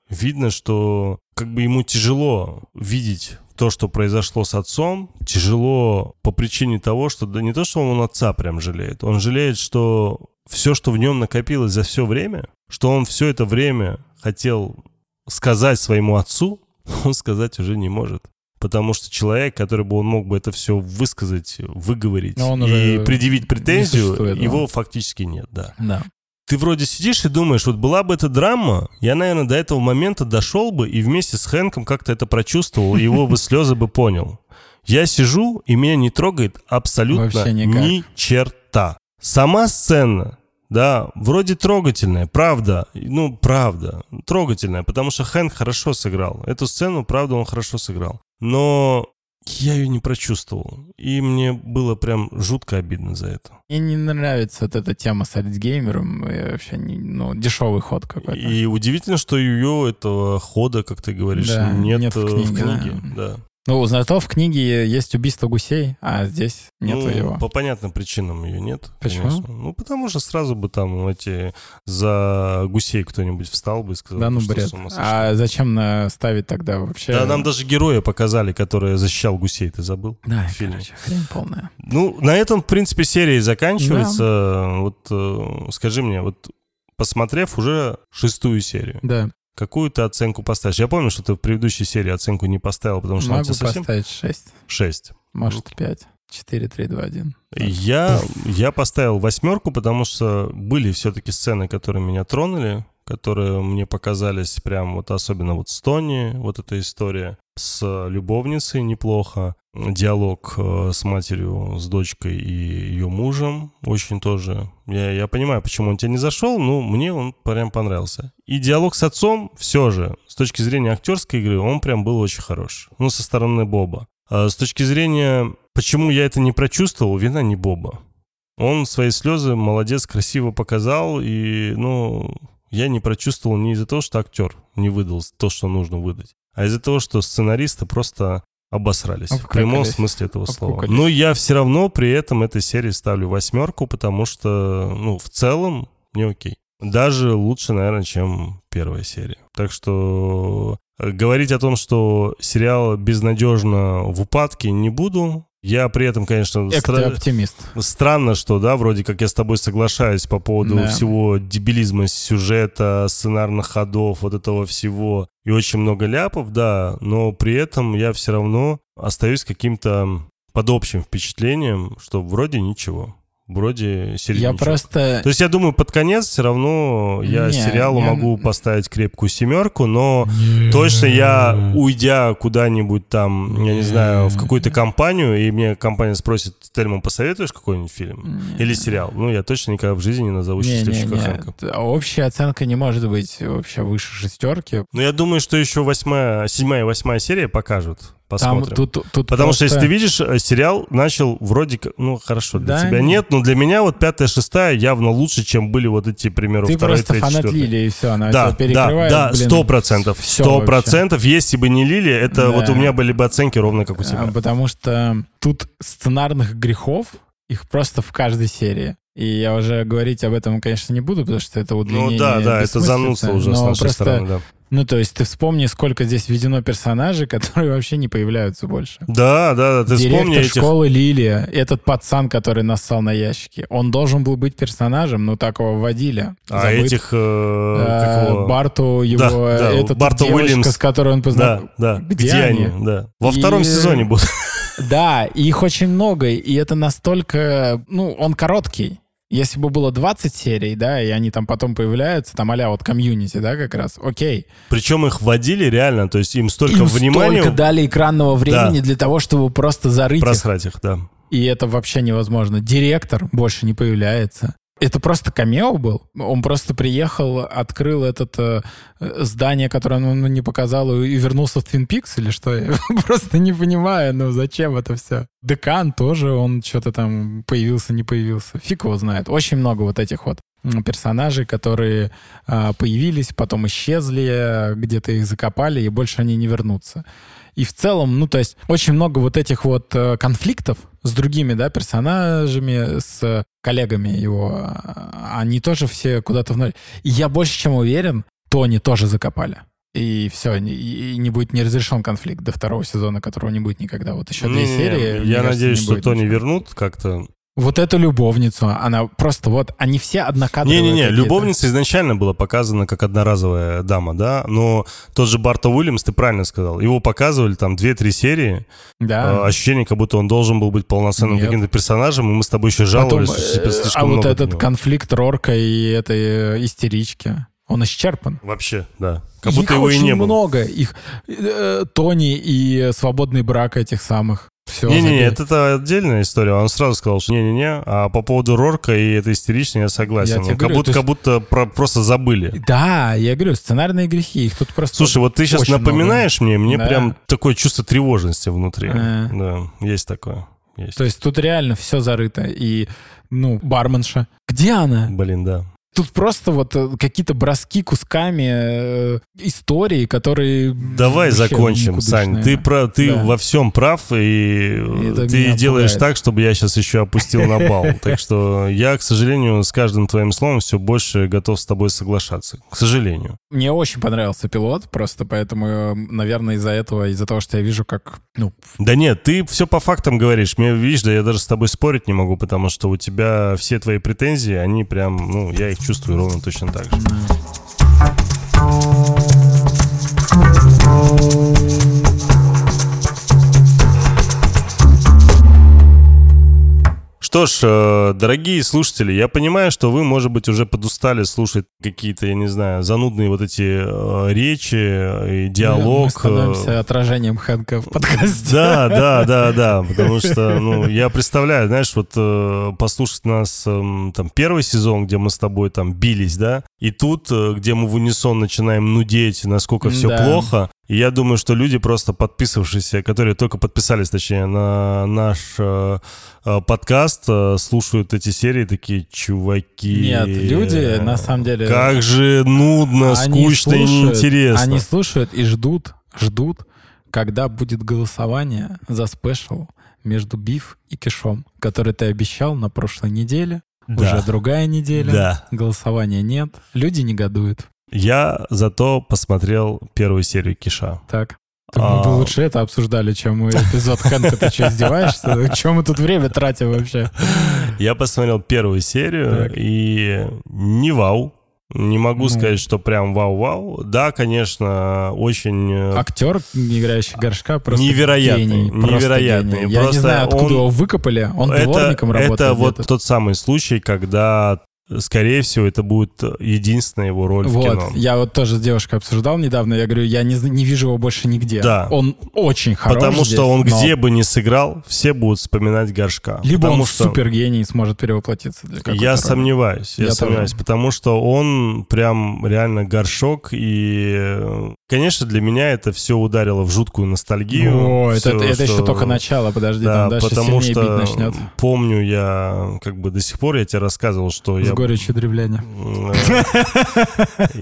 [SPEAKER 1] видно, что как бы ему тяжело видеть то, что произошло с отцом, тяжело по причине того, что да не то, что он отца прям жалеет, он жалеет, что все, что в нем накопилось за все время, что он все это время хотел сказать своему отцу, он сказать уже не может. Потому что человек, который бы он мог бы это все высказать, выговорить
[SPEAKER 2] Но он
[SPEAKER 1] и предъявить претензию,
[SPEAKER 2] существует, да.
[SPEAKER 1] его фактически нет, да.
[SPEAKER 2] Да.
[SPEAKER 1] Ты вроде сидишь и думаешь, вот была бы эта драма, я, наверное, до этого момента дошел бы и вместе с Хэнком как-то это прочувствовал, его бы слезы бы понял. Я сижу, и меня не трогает абсолютно ни черта. Сама сцена, да, вроде трогательная, правда, ну, правда, трогательная, потому что Хэнк хорошо сыграл. Эту сцену, правда, он хорошо сыграл. Но я ее не прочувствовал, и мне было прям жутко обидно за это.
[SPEAKER 2] Мне не нравится вот эта тема с Альцгеймером. вообще, не- ну, дешевый ход какой-то.
[SPEAKER 1] И удивительно, что ее этого хода, как ты говоришь,
[SPEAKER 2] Да,
[SPEAKER 1] нет,
[SPEAKER 2] нет в
[SPEAKER 1] э, в
[SPEAKER 2] книге,
[SPEAKER 1] книге. Да.
[SPEAKER 2] Ну, зато в книге есть убийство гусей, а здесь нету
[SPEAKER 1] ну,
[SPEAKER 2] его.
[SPEAKER 1] По понятным причинам ее нет.
[SPEAKER 2] Почему?
[SPEAKER 1] Конечно. Ну, потому что сразу бы там эти за гусей кто-нибудь встал бы и сказал,
[SPEAKER 2] Да ну
[SPEAKER 1] что
[SPEAKER 2] бред. А зачем ставить тогда вообще?
[SPEAKER 1] Да, нам даже героя показали, который защищал гусей, ты забыл?
[SPEAKER 2] Да,
[SPEAKER 1] в фильме.
[SPEAKER 2] короче, хрень полная.
[SPEAKER 1] Ну, на этом, в принципе, серия заканчивается. Вот э, скажи мне, вот посмотрев уже шестую серию,
[SPEAKER 2] Да,
[SPEAKER 1] какую ты оценку поставишь? Я помню, что ты в предыдущей серии оценку не поставил, потому что
[SPEAKER 2] могу
[SPEAKER 1] совсем...
[SPEAKER 2] поставить 6,
[SPEAKER 1] Шесть.
[SPEAKER 2] может 5. 4, 3, 2, 1.
[SPEAKER 1] Я, я поставил восьмерку, потому что были все-таки сцены, которые меня тронули, которые мне показались прям вот особенно вот с Тони, вот эта история с любовницей неплохо, диалог э, с матерью, с дочкой и ее мужем очень тоже. Я, я понимаю, почему он тебе не зашел, но мне он прям понравился. И диалог с отцом все же, с точки зрения актерской игры, он прям был очень хорош. Ну, со стороны Боба. А с точки зрения, почему я это не прочувствовал, вина не Боба. Он свои слезы молодец, красиво показал, и, ну, я не прочувствовал не из-за того, что актер не выдал то, что нужно выдать, а из-за того, что сценаристы просто обосрались. В прямом смысле этого слова.
[SPEAKER 2] Обкукались.
[SPEAKER 1] Но я все равно при этом этой серии ставлю восьмерку, потому что, ну, в целом, не окей. Даже лучше, наверное, чем первая серия. Так что э, говорить о том, что сериал безнадежно в упадке, не буду. Я при этом, конечно, стра-
[SPEAKER 2] оптимист.
[SPEAKER 1] Странно, что, да, вроде как я с тобой соглашаюсь по поводу
[SPEAKER 2] Да.
[SPEAKER 1] всего дебилизма сюжета, сценарных ходов, вот этого всего, и очень много ляпов, да, но при этом я все равно остаюсь каким-то под общим впечатлением, что вроде ничего, вроде середнячок.
[SPEAKER 2] Я просто...
[SPEAKER 1] То есть я думаю, под конец все равно я
[SPEAKER 2] Не,
[SPEAKER 1] сериалу
[SPEAKER 2] я-
[SPEAKER 1] могу поставить крепкую семерку, но точно я, уйдя куда-нибудь там, я не знаю, в какую-то компанию, и мне компания спросит, Тельман, посоветуешь какой-нибудь фильм? Или сериал? Ну, я точно никогда в жизни не назову «Счастливчика Хэнка».
[SPEAKER 2] Общая оценка не может быть вообще выше шестерки.
[SPEAKER 1] Но я думаю, что еще восьмая, седьмая и восьмая серия покажут.
[SPEAKER 2] Там
[SPEAKER 1] Посмотрим.
[SPEAKER 2] тут, тут
[SPEAKER 1] Потому что,
[SPEAKER 2] просто-
[SPEAKER 1] если ты видишь, э, сериал начал вроде как... Ну, хорошо, для
[SPEAKER 2] Да,
[SPEAKER 1] тебя
[SPEAKER 2] не-
[SPEAKER 1] нет, но для меня вот пятая, шестая явно лучше, чем были вот эти, к примеру,
[SPEAKER 2] Ты
[SPEAKER 1] второй,
[SPEAKER 2] просто
[SPEAKER 1] третий,
[SPEAKER 2] фанат
[SPEAKER 1] четвертый.
[SPEAKER 2] Лили, и все, она
[SPEAKER 1] Да,
[SPEAKER 2] тебя
[SPEAKER 1] да,
[SPEAKER 2] перекрывает.
[SPEAKER 1] да, сто процентов, сто процентов. Если бы не Лили, это
[SPEAKER 2] Да.
[SPEAKER 1] вот у меня были бы оценки ровно как у
[SPEAKER 2] А,
[SPEAKER 1] тебя.
[SPEAKER 2] Потому что тут сценарных грехов, их просто в каждой серии. И я уже говорить об этом, конечно, не буду, потому что это
[SPEAKER 1] Ну
[SPEAKER 2] удлинение
[SPEAKER 1] да, да, это занудство уже с нашей
[SPEAKER 2] просто,
[SPEAKER 1] стороны, да.
[SPEAKER 2] Ну, то есть ты вспомни, сколько здесь введено персонажей, которые вообще не появляются больше.
[SPEAKER 1] Да, да, да, ты
[SPEAKER 2] Директор
[SPEAKER 1] вспомни этих...
[SPEAKER 2] школы Лилия, этот пацан, который нассал на ящики, он должен был быть персонажем, но так его вводили.
[SPEAKER 1] А
[SPEAKER 2] Забыт.
[SPEAKER 1] этих... э,
[SPEAKER 2] Э,
[SPEAKER 1] его-
[SPEAKER 2] Барту, его,
[SPEAKER 1] Да, да,
[SPEAKER 2] этот
[SPEAKER 1] Барта
[SPEAKER 2] девушка,
[SPEAKER 1] Уильямс.
[SPEAKER 2] с которой он
[SPEAKER 1] Да,
[SPEAKER 2] познакомился.
[SPEAKER 1] да.
[SPEAKER 2] Где
[SPEAKER 1] Где, они?
[SPEAKER 2] они?
[SPEAKER 1] Да. Во
[SPEAKER 2] И-
[SPEAKER 1] втором сезоне будут.
[SPEAKER 2] Да, их очень много, и это настолько... Ну, он короткий. Если бы было 20 серий, да, и они там потом появляются, там а вот комьюнити, да, как раз, окей.
[SPEAKER 1] Причем их вводили реально, то есть им столько
[SPEAKER 2] Им
[SPEAKER 1] внимания
[SPEAKER 2] столько дали экранного времени для того, чтобы просто зарыть их.
[SPEAKER 1] просрать их, да.
[SPEAKER 2] И это вообще невозможно. Директор больше не появляется. Это просто камео был. Он просто приехал, открыл этот э, э, здание, которое он ну, не показал, и вернулся в Твин Пикс или что? Я просто не понимаю, ну зачем это все? Декан тоже, он что-то там появился, не появился. Фиг его знает. Очень много вот этих вот персонажей, которые а, появились, потом исчезли, где-то их закопали, и больше они не вернутся. И в целом, ну, то есть очень много вот этих вот э, конфликтов с другими, да, персонажами, с коллегами его, они тоже все куда-то в ноль. И я больше чем уверен, Тони тоже закопали. И все, и не будет не разрешен конфликт до второго сезона, которого не будет никогда. Вот еще две серии.
[SPEAKER 1] Я надеюсь, что Тони вернут как-то.
[SPEAKER 2] Вот эту любовницу, она просто вот, они все однокадровые.
[SPEAKER 1] Не-не-не, любовница изначально была показана как одноразовая дама, да, но тот же Барта Уильямс, ты правильно сказал, его показывали там 2-3 серии,
[SPEAKER 2] Да.
[SPEAKER 1] А, ощущение, как будто он должен был быть полноценным
[SPEAKER 2] Нет.
[SPEAKER 1] каким-то персонажем, и мы с тобой еще жаловались,
[SPEAKER 2] Потом,
[SPEAKER 1] что
[SPEAKER 2] э,
[SPEAKER 1] слишком
[SPEAKER 2] а вот этот
[SPEAKER 1] него.
[SPEAKER 2] конфликт Рорка и этой э, истерички, он исчерпан.
[SPEAKER 1] Вообще, да. Как будто
[SPEAKER 2] Их
[SPEAKER 1] его и
[SPEAKER 2] очень
[SPEAKER 1] не было.
[SPEAKER 2] много. Их э, Тони и свободный брак этих самых. Все.
[SPEAKER 1] Не-не-не, это, это отдельная история. Он сразу сказал, что не-не-не, а по поводу Рорка и этой истеричной я согласен.
[SPEAKER 2] Я
[SPEAKER 1] как,
[SPEAKER 2] говорю,
[SPEAKER 1] будто,
[SPEAKER 2] то есть-
[SPEAKER 1] как будто про- просто забыли.
[SPEAKER 2] Да, я говорю, сценарные грехи, их тут просто...
[SPEAKER 1] Слушай, вот ты сейчас напоминаешь мне, мне
[SPEAKER 2] Да.
[SPEAKER 1] прям такое чувство тревожности внутри.
[SPEAKER 2] Э.
[SPEAKER 1] Да, есть такое. Есть.
[SPEAKER 2] То есть тут реально все зарыто. И, ну, барменша. Где она?
[SPEAKER 1] Блин, да.
[SPEAKER 2] Тут просто вот э, какие-то броски кусками э, истории, которые...
[SPEAKER 1] Давай закончим, Сань. Ты, про, ты да. во всем прав, и Это ты делаешь пугает. так, чтобы я сейчас еще опустил на бал. Так что я, к сожалению, с каждым твоим словом все больше готов с тобой соглашаться. К сожалению.
[SPEAKER 2] Мне очень понравился пилот, просто поэтому, наверное, из-за этого, из-за того, что я вижу, как... Ну...
[SPEAKER 1] Да нет, ты все по фактам говоришь. Мне, видишь, да я даже с тобой спорить не могу, потому что у тебя все твои претензии, они прям, ну, я их чувствую ровно точно так же. Что ж, э, дорогие слушатели, я понимаю, что вы, может быть, уже подустали слушать какие-то, я не знаю, занудные вот эти э, речи и диалог. Мы
[SPEAKER 2] становимся э. отражением Хэнка в подкасте.
[SPEAKER 1] Да, да, да, да, потому что, ну, я представляю, знаешь, вот послушать нас эм, там первый сезон, где мы с тобой там бились, да, и тут, где мы в унисон начинаем нудеть, насколько все да. плохо, и я думаю, что люди, просто подписавшиеся, которые только подписались, точнее, на наш э, э, подкаст, э, слушают эти серии, такие чуваки.
[SPEAKER 2] Нет, люди, на самом деле...
[SPEAKER 1] Как же нудно, скучно слушают, и неинтересно.
[SPEAKER 2] Они слушают и ждут, ждут, когда будет голосование за спешл между Биф и Кишом, который ты обещал на прошлой неделе. Да. Уже другая неделя. Да. Голосования нет. Люди негодуют.
[SPEAKER 1] Я зато посмотрел первую серию Киша.
[SPEAKER 2] Так. А... Мы бы лучше это обсуждали, чем мы эпизод Хэнка. Ты что, издеваешься? Чем мы тут время тратим вообще?
[SPEAKER 1] Я посмотрел первую серию, так. и не вау. Не могу ну. сказать, что прям вау-вау. Да, конечно, очень... Э,
[SPEAKER 2] Актер, играющий горшка, просто
[SPEAKER 1] невероятный,
[SPEAKER 2] гений.
[SPEAKER 1] Невероятный.
[SPEAKER 2] Просто гений. Я не знаю, откуда он... его выкопали. Он это, дворником работает.
[SPEAKER 1] Это вот тот самый случай, когда скорее всего, это будет единственная его роль
[SPEAKER 2] вот,
[SPEAKER 1] в кино.
[SPEAKER 2] Я вот тоже с девушкой обсуждал недавно, я говорю, я не, не вижу его больше нигде. Да. Он очень хорош
[SPEAKER 1] Потому
[SPEAKER 2] здесь,
[SPEAKER 1] что он но... где бы ни сыграл, все будут вспоминать горшка.
[SPEAKER 2] Либо
[SPEAKER 1] потому
[SPEAKER 2] он
[SPEAKER 1] что...
[SPEAKER 2] супергений сможет перевоплотиться.
[SPEAKER 1] Для я роли. сомневаюсь, я, я сомневаюсь, тоже. потому что он прям реально горшок, и, конечно, для меня это все ударило в жуткую ностальгию.
[SPEAKER 2] О, все, это, это что... еще только начало, подожди, да, там дальше потому что бить начнет.
[SPEAKER 1] помню я, как бы до сих пор я тебе рассказывал, что я
[SPEAKER 2] горечью древляне.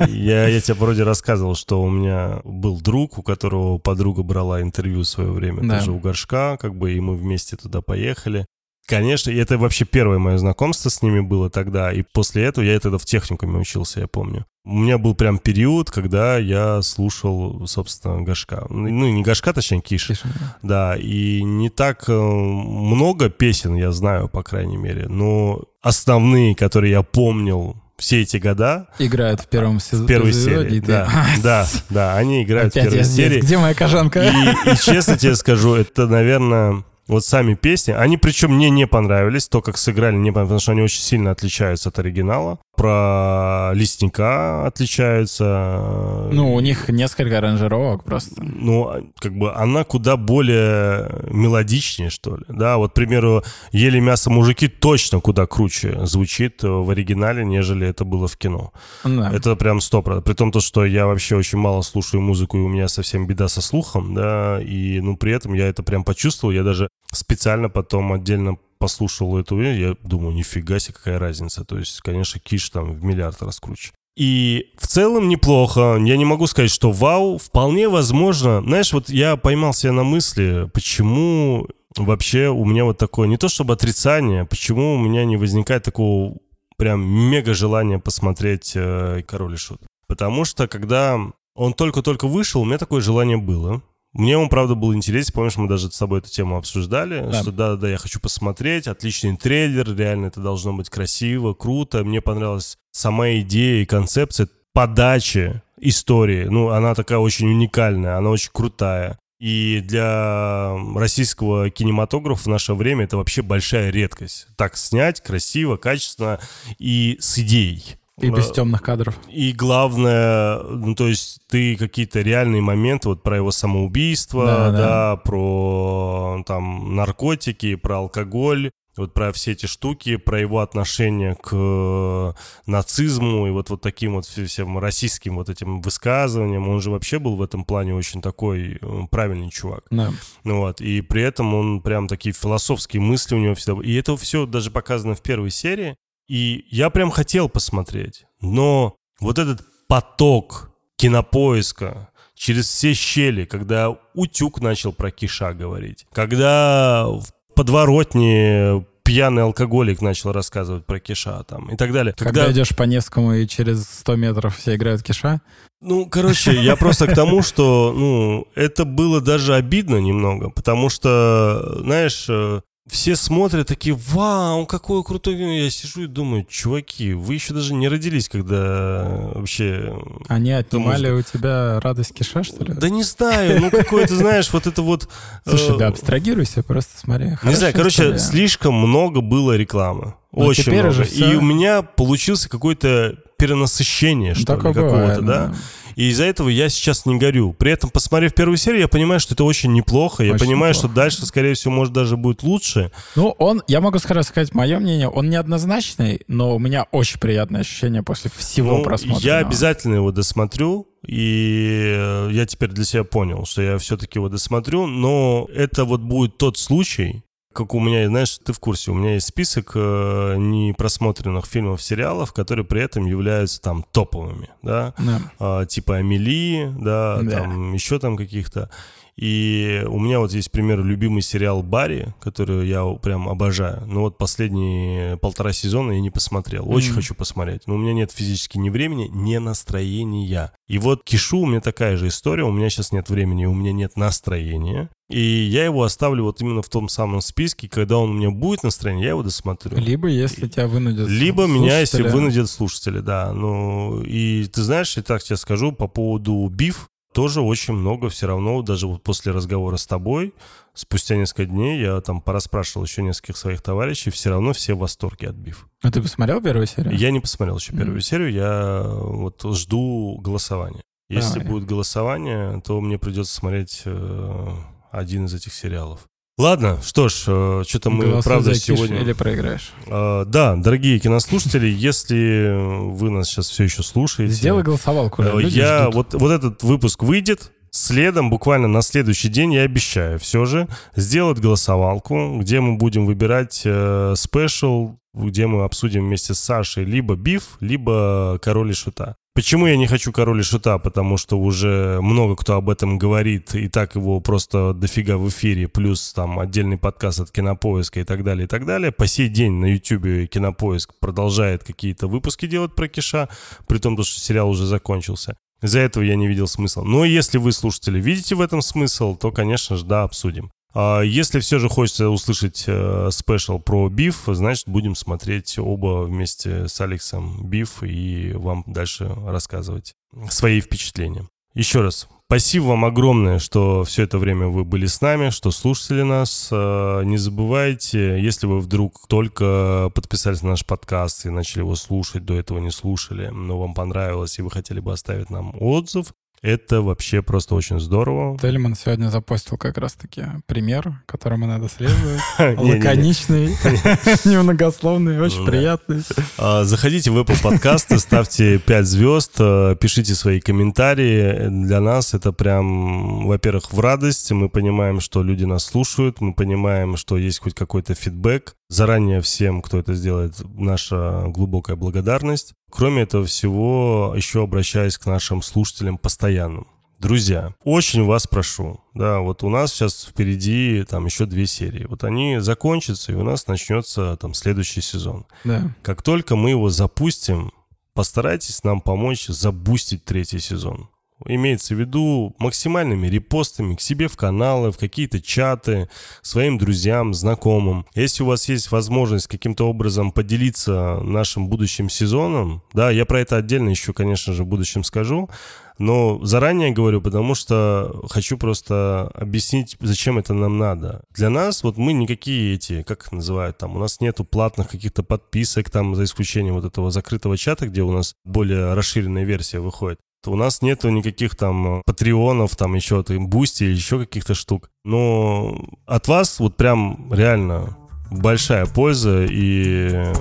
[SPEAKER 1] Я, я тебе вроде рассказывал, что у меня был друг, у которого подруга брала интервью в свое время, да. тоже у Горшка, как бы, и мы вместе туда поехали. Конечно, и это вообще первое мое знакомство с ними было тогда, и после этого я тогда в техникуме учился, я помню. У меня был прям период, когда я слушал, собственно, Гашка. Ну, не Гашка, точнее, Киш. Киш да. да, и не так э, много песен я знаю, по крайней мере, но основные, которые я помнил все эти года.
[SPEAKER 2] Играют в первом сезоне.
[SPEAKER 1] В первой серии, да, да, да, они играют Опять в первой серии.
[SPEAKER 2] Где моя кожанка?
[SPEAKER 1] И, и честно тебе скажу, это, наверное, вот сами песни, они причем мне не понравились, то, как сыграли, не понравилось, потому что они очень сильно отличаются от оригинала. Про лесника отличаются.
[SPEAKER 2] Ну, у них несколько аранжировок просто.
[SPEAKER 1] Ну, как бы она куда более мелодичнее, что ли. Да, вот, к примеру, «Ели мясо мужики» точно куда круче звучит в оригинале, нежели это было в кино. Да. Это прям стопро. При том, то, что я вообще очень мало слушаю музыку, и у меня совсем беда со слухом, да, и, ну, при этом я это прям почувствовал. Я даже специально потом отдельно послушал эту, я думаю, нифига себе, какая разница. То есть, конечно, Киш там в миллиард раз круче. И в целом неплохо. Я не могу сказать, что вау. Вполне возможно. Знаешь, вот я поймал себя на мысли, почему вообще у меня вот такое, не то чтобы отрицание, почему у меня не возникает такого прям мега желания посмотреть э, «Король и Шут». Потому что когда он только-только вышел, у меня такое желание было. Мне он, правда, был интересен. Помнишь, мы даже с тобой эту тему обсуждали, да. что да-да, я хочу посмотреть. Отличный трейлер, реально это должно быть красиво, круто. Мне понравилась сама идея и концепция подачи истории. Ну, она такая очень уникальная, она очень крутая. И для российского кинематографа в наше время это вообще большая редкость. Так снять красиво, качественно и с идеей.
[SPEAKER 2] И без темных кадров.
[SPEAKER 1] И главное, ну, то есть ты какие-то реальные моменты, вот про его самоубийство, да, да, да. про там наркотики, про алкоголь, вот про все эти штуки, про его отношение к нацизму и вот, вот таким вот всем российским вот этим высказываниям. Он же вообще был в этом плане очень такой э, правильный чувак. Да. Ну вот, и при этом он прям такие философские мысли у него всегда... И это все даже показано в первой серии. И я прям хотел посмотреть. Но вот этот поток кинопоиска через все щели, когда Утюг начал про Киша говорить, когда в подворотне пьяный алкоголик начал рассказывать про Киша там и так далее.
[SPEAKER 2] Когда, Когда идешь по Невскому и через 100 метров все играют Киша?
[SPEAKER 1] Ну, короче, я просто к тому, что, ну, это было даже обидно немного, потому что, знаешь, э, все смотрят такие, вау, какой крутой фильм. Я сижу и думаю, чуваки, вы еще даже не родились, когда вообще...
[SPEAKER 2] Они отнимали у тебя радость киша, что ли?
[SPEAKER 1] Да не знаю, ну какой-то, знаешь, вот это вот...
[SPEAKER 2] Слушай, да э, абстрагируйся, просто смотри.
[SPEAKER 1] Не знаю, короче, слишком много было рекламы. Ну, Очень много. И у меня получился какой-то перенасыщение, что ли, какого-то, да? И из-за этого я сейчас не горю. При этом, посмотрев первую серию, я понимаю, что это очень неплохо. Я очень понимаю, неплохо. что дальше, скорее всего, может даже будет лучше.
[SPEAKER 2] Ну, он, я могу сразу сказать мое мнение, он неоднозначный, но у меня очень приятное ощущение после всего ну, просмотра.
[SPEAKER 1] Я обязательно его досмотрю. И э, я теперь для себя понял, что я все-таки его досмотрю, но это вот будет тот случай, как у меня, знаешь, ты в курсе, у меня есть список э, непросмотренных фильмов, сериалов, которые при этом являются там топовыми, да, да. Э, типа Амели, да, да, там еще там каких-то. И у меня вот есть, пример, любимый сериал «Барри», который я прям обожаю. Но вот последние полтора сезона я не посмотрел. Очень mm-hmm. хочу посмотреть. Но у меня нет физически ни времени, ни настроения. И вот «Кишу» у меня такая же история. У меня сейчас нет времени, у меня нет настроения. И я его оставлю вот именно в том самом списке, когда он у меня будет настроение, я его досмотрю.
[SPEAKER 2] Либо если тебя вынудят
[SPEAKER 1] Либо слушатели. меня, если вынудят слушатели, да. Ну, и ты знаешь, я так тебе скажу по поводу «Биф», тоже очень много все равно, даже вот после разговора с тобой, спустя несколько дней я там порасспрашивал еще нескольких своих товарищей, все равно все в восторге от Биф.
[SPEAKER 2] А ты посмотрел первую серию?
[SPEAKER 1] Я не посмотрел еще первую mm-hmm. серию, я вот жду голосования. Если а, будет голосование, то мне придется смотреть э, один из этих сериалов. Ладно, что ж, э, что-то мы, Голосуй правда, сегодня...
[SPEAKER 2] или проиграешь.
[SPEAKER 1] Э, да, дорогие кинослушатели, если вы нас сейчас все еще слушаете...
[SPEAKER 2] Сделай голосовалку. Э,
[SPEAKER 1] я, вот, вот этот выпуск выйдет, следом, буквально на следующий день, я обещаю все же сделать голосовалку, где мы будем выбирать э, special, где мы обсудим вместе с Сашей либо Beef, либо Король и Шута. Почему я не хочу король шута? Потому что уже много кто об этом говорит, и так его просто дофига в эфире, плюс там отдельный подкаст от Кинопоиска и так далее, и так далее. По сей день на YouTube Кинопоиск продолжает какие-то выпуски делать про Киша, при том, что сериал уже закончился. Из-за этого я не видел смысла. Но если вы, слушатели, видите в этом смысл, то, конечно же, да, обсудим. А если все же хочется услышать э, special про Beef, значит, будем смотреть оба вместе с Алексом Beef и вам дальше рассказывать свои впечатления. Еще раз, спасибо вам огромное, что все это время вы были с нами, что слушали нас. Э, не забывайте, если вы вдруг только подписались на наш подкаст и начали его слушать, до этого не слушали, но вам понравилось и вы хотели бы оставить нам отзыв, это вообще просто очень здорово.
[SPEAKER 2] Тельман сегодня запостил как раз-таки пример, которому надо следовать. Лаконичный, немногословный, очень приятный.
[SPEAKER 1] А, заходите в Apple подкасты, ставьте 5 звезд, э, пишите свои комментарии. Для нас это прям, во-первых, в радость. Мы понимаем, что люди нас слушают, мы понимаем, что есть хоть какой-то фидбэк. Заранее всем, кто это сделает, наша глубокая благодарность. Кроме этого всего, еще обращаюсь к нашим слушателям постоянным. Друзья, очень вас прошу, да, вот у нас сейчас впереди там еще две серии. Вот они закончатся, и у нас начнется там следующий сезон.
[SPEAKER 2] Да.
[SPEAKER 1] Как только мы его запустим, постарайтесь нам помочь забустить третий сезон имеется в виду максимальными репостами к себе в каналы, в какие-то чаты, своим друзьям, знакомым. Если у вас есть возможность каким-то образом поделиться нашим будущим сезоном, да, я про это отдельно еще, конечно же, в будущем скажу, но заранее говорю, потому что хочу просто объяснить, зачем это нам надо. Для нас вот мы никакие эти, как их называют там, у нас нету платных каких-то подписок там, за исключением вот этого закрытого чата, где у нас более расширенная версия выходит. У нас нету никаких там Patreon ов, там еще там Boosty еще каких-то штук. Но от вас вот прям реально большая польза и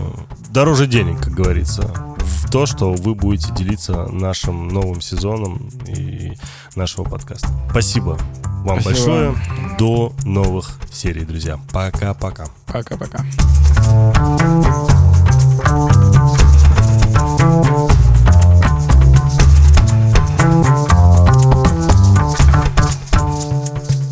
[SPEAKER 1] дороже денег, как говорится, в то, что вы будете делиться нашим новым сезоном и нашего подкаста. Спасибо вам Спасибо. большое. До новых серий, друзья. Пока-пока.
[SPEAKER 2] Пока-пока.